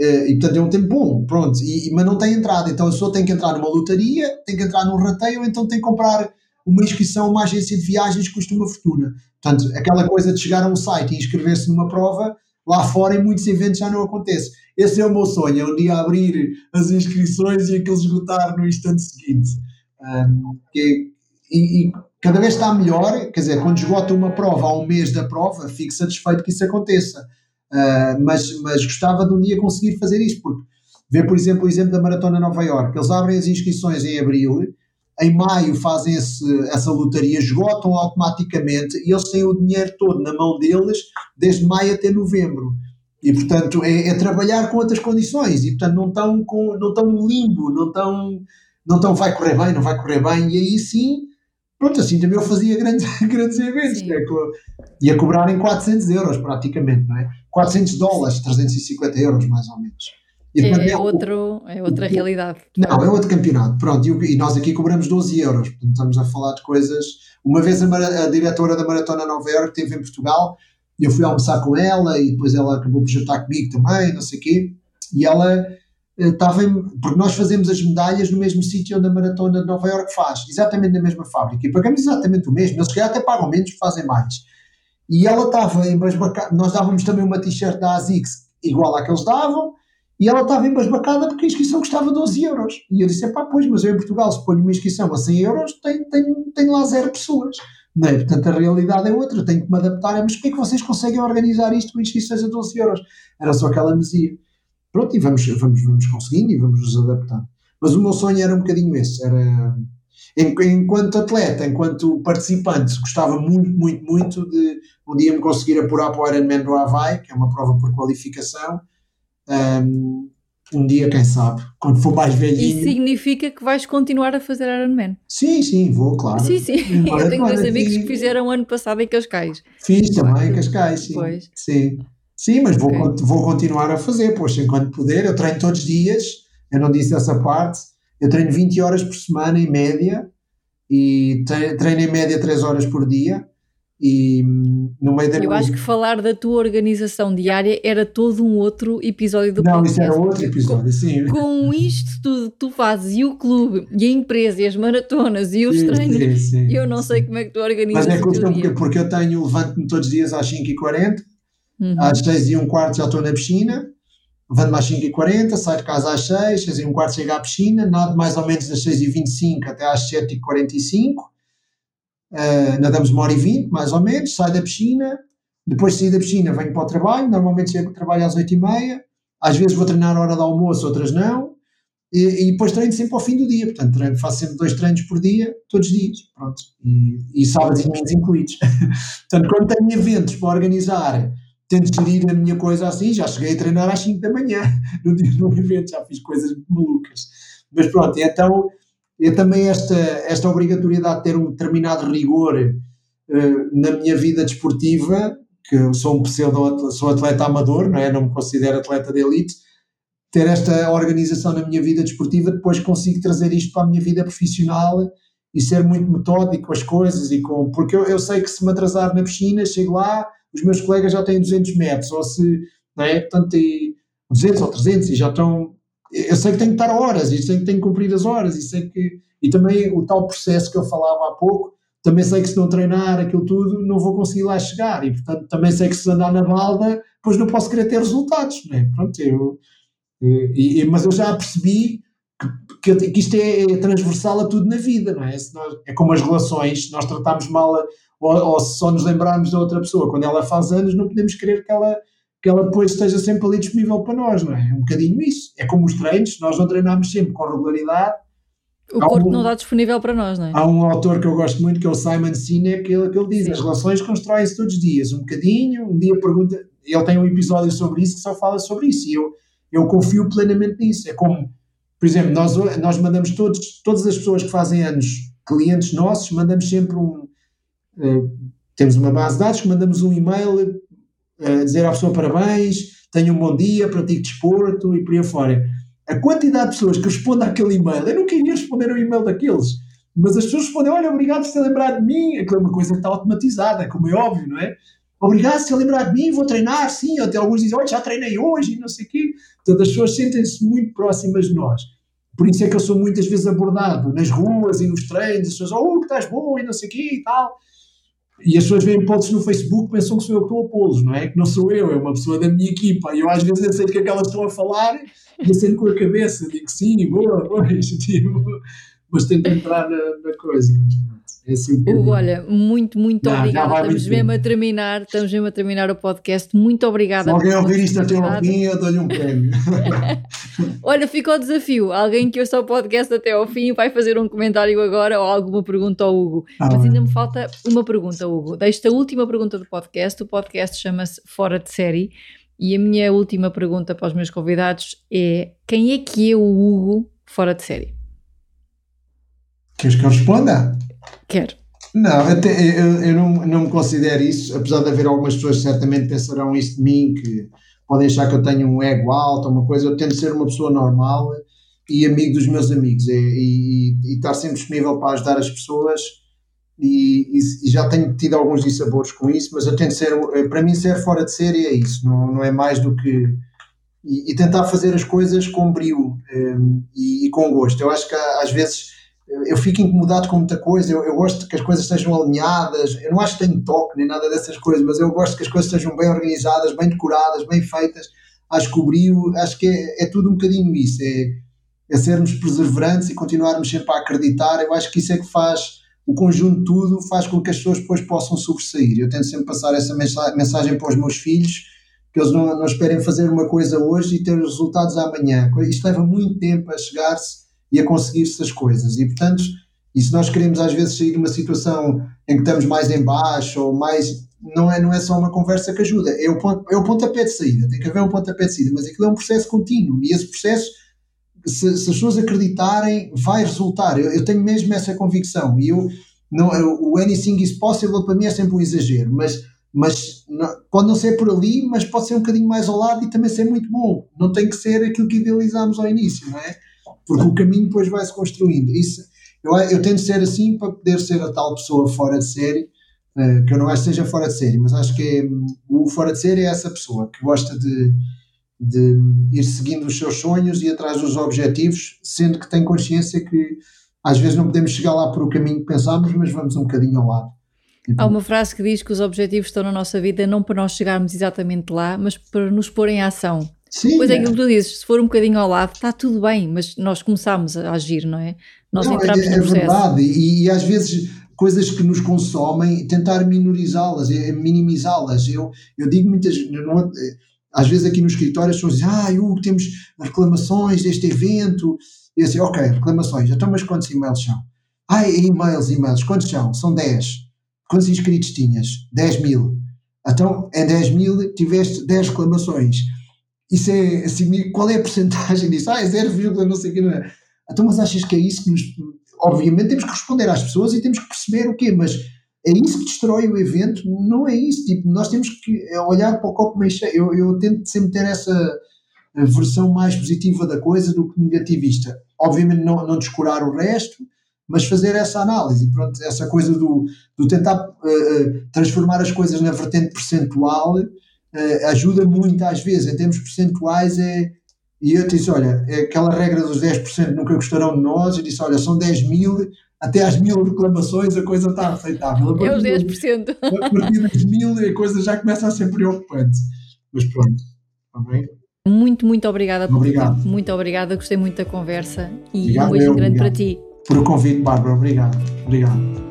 Eh, e portanto é um tempo bom, pronto, e, mas não tem entrada. Então a pessoa tem que entrar numa lotaria, tem que entrar num rateio, então tem que comprar uma inscrição a uma agência de viagens que custa uma fortuna. Portanto, aquela coisa de chegar a um site e inscrever-se numa prova, lá fora em muitos eventos já não acontece. Esse é o meu sonho, é um dia abrir as inscrições e aquilo esgotar no instante seguinte. Um, e, e, cada vez está melhor, quer dizer, quando esgota uma prova há um mês da prova, fico satisfeito que isso aconteça. Uh, mas, mas gostava de um dia conseguir fazer isto, porque ver, por exemplo, o exemplo da Maratona Nova York, eles abrem as inscrições em abril, em maio fazem esse, essa lotaria, esgotam automaticamente e eles têm o dinheiro todo na mão deles desde maio até novembro. E, portanto, é, é trabalhar com outras condições e, portanto, não estão, com, não estão limbo, não estão, não estão vai correr bem, não vai correr bem, e aí sim Pronto, assim também eu fazia grandes, grandes eventos, né? ia cobrar em 400 euros praticamente, não é? 400 dólares, 350 euros mais ou menos. E é, é, outro, é outra realidade. Não, é outro campeonato, pronto, e, e, nós aqui cobramos 12 euros, portanto estamos a falar de coisas... Uma vez a, a diretora da Maratona Nova York esteve em Portugal, e eu fui almoçar com ela, e depois ela acabou por jantar comigo também, não sei o quê, e ela estava em, porque nós fazemos as medalhas no mesmo sítio onde a Maratona de Nova York faz, exatamente na mesma fábrica, e pagamos exatamente o mesmo, eles até pagam menos, fazem mais. E ela estava embasbacada, nós dávamos também uma t-shirt da ASICS igual à que eles davam, e ela estava embasbacada porque a inscrição custava 12 euros. E eu disse, pá, pois, mas eu em Portugal se ponho uma inscrição a 100 euros, tenho, tenho, tenho lá zero pessoas. Não é? Portanto, a realidade é outra, tenho que me adaptar. Mas como é que vocês conseguem organizar isto com inscrições a 12 euros? Era só aquela mesia. Pronto, e vamos, vamos, vamos conseguindo e vamos nos adaptando. Mas o meu sonho era um bocadinho esse, era enquanto atleta, enquanto participante, gostava muito, muito, muito de um dia me conseguir apurar para o Ironman do Havaí, que é uma prova por qualificação. Um, um dia, quem sabe, quando for mais velhinho. Isso significa que vais continuar a fazer Ironman? Sim, sim, vou, claro. Sim, sim. Eu tenho dois amigos que fizeram ano passado em Cascais. Fiz também em Cascais, sim. Pois. Sim. Sim, mas okay. vou, vou continuar a fazer, pois enquanto puder. Eu treino todos os dias, eu não disse essa parte. Eu treino 20 horas por semana em média e treino em média 3 horas por dia. E hum, no meio da Eu acho que falar da tua organização diária era todo um outro episódio do Não, podcast. isso era outro episódio, com, sim. Com isto tudo que tu fazes, e o clube, e a empresa, e as maratonas, e os sim, treinos, sim, sim, eu não sei como é que tu organizas. Mas é porque, porque eu tenho, levanto-me todos os dias às 5h40, Uhum. Às 6 e um quarto já estou na piscina, levanto-me às 5 e 40 saio de casa às 6, 6 e um quarto chego à piscina, nado mais ou menos das 6 e 25 até às 7 e 45 uh, nadamos uma hora e 20, mais ou menos, saio da piscina, depois de sair da piscina venho para o trabalho, normalmente chego trabalho às 8 e meia, às vezes vou treinar a hora do almoço, outras não, e, e, depois treino sempre ao fim do dia, portanto treino, faço sempre dois treinos por dia, todos os dias, pronto, e, e sábados e domingos incluídos. portanto, quando tenho eventos para organizar tento gerir a minha coisa assim, já cheguei a treinar às 5 da manhã. No dia do evento, já fiz coisas malucas. Mas pronto, então é também esta, esta obrigatoriedade de ter um determinado rigor uh, na minha vida desportiva, que eu sou um pseudo sou atleta amador, não é? Não me considero atleta de elite, ter esta organização na minha vida desportiva, depois consigo trazer isto para a minha vida profissional e ser muito metódico com as coisas e com, porque eu, eu sei que se me atrasar na piscina, chego lá, os meus colegas já têm 200 metros, ou se, não é? Portanto, 200 ou 300 e já estão. Eu sei que tenho que estar horas, e sei que tenho que cumprir as horas, e sei que. E também o tal processo que eu falava há pouco, também sei que se não treinar aquilo tudo, não vou conseguir lá chegar, e portanto também sei que se andar na balda, depois não posso querer ter resultados, não é? Pronto, eu. E, e, mas eu já percebi que, que, que isto é, é, transversal a tudo na vida, não é? Nós, é como as relações, se nós tratarmos mal ou, ou se só nos lembrarmos da outra pessoa quando ela faz anos, não podemos querer que ela, que ela depois esteja sempre ali disponível para nós, não é? É um bocadinho isso. É como os treinos, nós não treinamos sempre com regularidade. O corpo um, não está disponível para nós, não é? Há um autor que eu gosto muito, que é o Simon Sinek, que ele, que ele diz: Sim. as relações constroem-se todos os dias, um bocadinho, um dia pergunta. Ele tem um episódio sobre isso que só fala sobre isso, e eu, eu confio plenamente nisso. É como por exemplo, nós, nós mandamos todos, todas as pessoas que fazem anos, clientes nossos, mandamos sempre um. Uh, temos uma base de dados que mandamos um e-mail uh, dizer à pessoa parabéns, tenha um bom dia, pratique desporto e por aí fora. A quantidade de pessoas que respondem àquele e-mail, eu nunca iria responder ao e-mail daqueles, mas as pessoas respondem: Olha, obrigado por ter lembrado de mim. Aquilo é uma coisa que está automatizada, como é óbvio, não é? Obrigado por ter lembrado de mim, vou treinar, sim. Até alguns dizem: Olha, já treinei hoje e não sei o quê. Portanto, as pessoas sentem-se muito próximas de nós. Por isso é que eu sou muitas vezes abordado nas ruas e nos treinos, as pessoas, oh, que estás bom e não sei o quê e tal. E as pessoas veem posts no Facebook pensam que sou eu que estou a pô-los, não é? Que não sou eu, é uma pessoa da minha equipa. E eu às vezes aceito que aquelas estão a falar e acendo com a cabeça, digo sim, boa, pois, tipo, mas tento entrar na, na coisa. É assim Hugo, olha, muito, muito não, obrigada. Estamos mesmo a terminar, estamos mesmo a terminar o podcast. Muito obrigada. Se alguém ouvir isto até ao fim, eu dou-lhe um prémio. olha, ficou o desafio. Alguém que ouça o podcast até ao fim vai fazer um comentário agora ou alguma pergunta ao Hugo. Ah, Mas ainda me falta uma pergunta, Hugo. Desta última pergunta do podcast, o podcast chama-se Fora de Série. E a minha última pergunta para os meus convidados é: quem é que é o Hugo fora de série? Queres que eu responda? Quero. Não, até, eu, eu não, não me considero isso, apesar de haver algumas pessoas que certamente pensarão isso de mim, que podem achar que eu tenho um ego alto uma coisa, eu tento ser uma pessoa normal e amigo dos meus amigos e, e, e estar sempre disponível para ajudar as pessoas e, e, já tenho tido alguns dissabores com isso, mas eu tento ser, para mim ser fora de série é isso, não, não é mais do que e, tentar fazer as coisas com brio um, e, com gosto. Eu acho que às vezes eu fico incomodado com muita coisa, eu, eu, gosto que as coisas estejam alinhadas, eu não acho que tenho toque nem nada dessas coisas, mas eu gosto que as coisas estejam bem organizadas, bem decoradas, bem feitas, acho que o brilho, acho que é, é tudo um bocadinho isso, é, é sermos perseverantes e continuarmos sempre a acreditar, eu acho que isso é que faz, o conjunto de tudo faz com que as pessoas depois possam sobressair, eu tento sempre passar essa mensagem para os meus filhos, que eles não, não esperem fazer uma coisa hoje e ter os resultados amanhã, isto leva muito tempo a chegar-se e a conseguir-se as coisas. E, portanto, e se nós queremos às vezes sair de uma situação em que estamos mais em baixo ou mais. Não é, não é só uma conversa que ajuda, é o, ponto, é o pontapé de saída, tem que haver um pontapé de saída, mas aquilo é um processo contínuo e esse processo, se, se as pessoas acreditarem, vai resultar. Eu, eu, tenho mesmo essa convicção e eu, não, o anything is possible para mim é sempre um exagero, mas, mas não, pode não ser por ali, mas pode ser um bocadinho mais ao lado e também ser muito bom. Não tem que ser aquilo que idealizámos ao início, não é? Porque o caminho depois vai-se construindo. Isso, eu, eu tento ser assim para poder ser a tal pessoa fora de série, uh, que eu não acho que seja fora de série, mas acho que é, o fora de série é essa pessoa que gosta de, de ir seguindo os seus sonhos e atrás dos objetivos, sendo que tem consciência que às vezes não podemos chegar lá por o caminho que pensámos, mas vamos um bocadinho ao lado. Há uma frase que diz que os objetivos estão na nossa vida não para nós chegarmos exatamente lá, mas para nos pôr em ação. Sim, pois é aquilo que tu dizes, se for um bocadinho ao lado, está tudo bem, mas nós começamos a agir, não é? Nós não, entramos é, no processo. É verdade, e, e, às vezes coisas que nos consomem, tentar minorizá-las, é, minimizá-las. Eu, eu digo muitas não, às vezes aqui no escritório as pessoas dizem, ah, Hugo, temos reclamações deste evento. E assim, ok, reclamações, então mas quantos e-mails são? Ah, e-mails, e-mails, quantos são? São 10. Quantos inscritos tinhas? 10 mil. Então, em 10 mil tiveste 10 reclamações isso é assim, qual é a porcentagem disso? Ah, é 0, não sei o que, não é? Então, mas achas que é isso que nos. Obviamente temos que responder às pessoas e temos que perceber o quê, mas é isso que destrói o evento? Não é isso. Tipo, nós temos que olhar para o copo meio cheio. Eu, eu tento sempre ter essa versão mais positiva da coisa do que negativista. Obviamente não, não descurar o resto, mas fazer essa análise. Pronto, essa coisa do, do tentar uh, transformar as coisas na vertente percentual uh, ajuda muito às vezes, em termos percentuais, é, e eu disse, olha, é aquela regra dos 10% nunca gostarão de nós, eu disse, olha, são 10 mil, até às mil reclamações a coisa está aceitável. É os 10%. A partir das mil a coisa já começa a ser preocupante. Mas pronto, está bem? Muito, muito obrigada por Obrigado. Muito obrigada, gostei muito da conversa e obrigado, um beijo grande para ti. Por o convite, Bárbara, obrigado. Obrigado.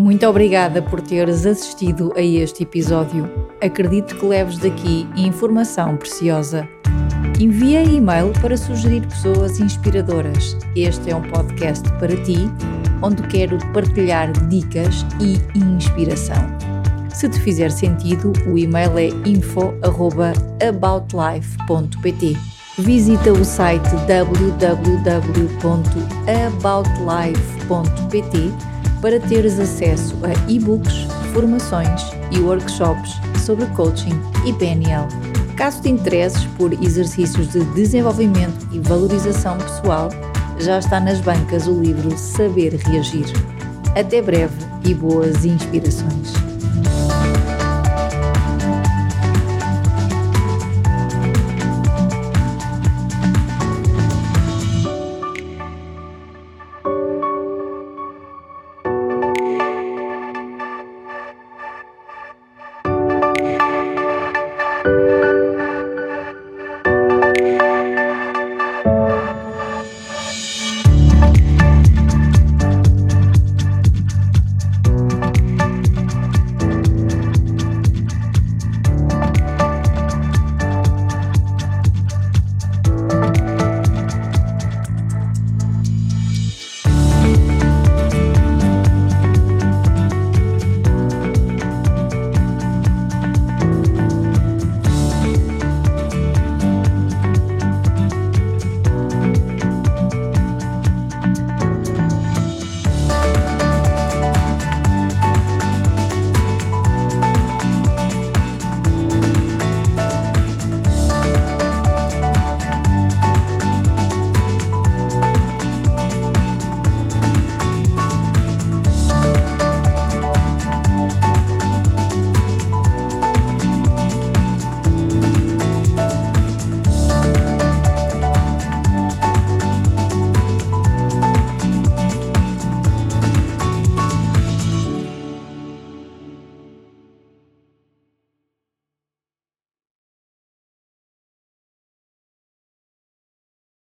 Muito obrigada por teres assistido a este episódio. Acredito que leves daqui informação preciosa. Envia e-mail para sugerir pessoas inspiradoras. Este é um podcast para ti, onde quero partilhar dicas e inspiração. Se te fizer sentido, o e-mail é info.aboutlife.pt. Visita o site www.aboutlife.pt para teres acesso a e-books, formações e workshops sobre coaching e PNL. Caso te interesses por exercícios de desenvolvimento e valorização pessoal, já está nas bancas o livro Saber Reagir. Até breve e boas inspirações!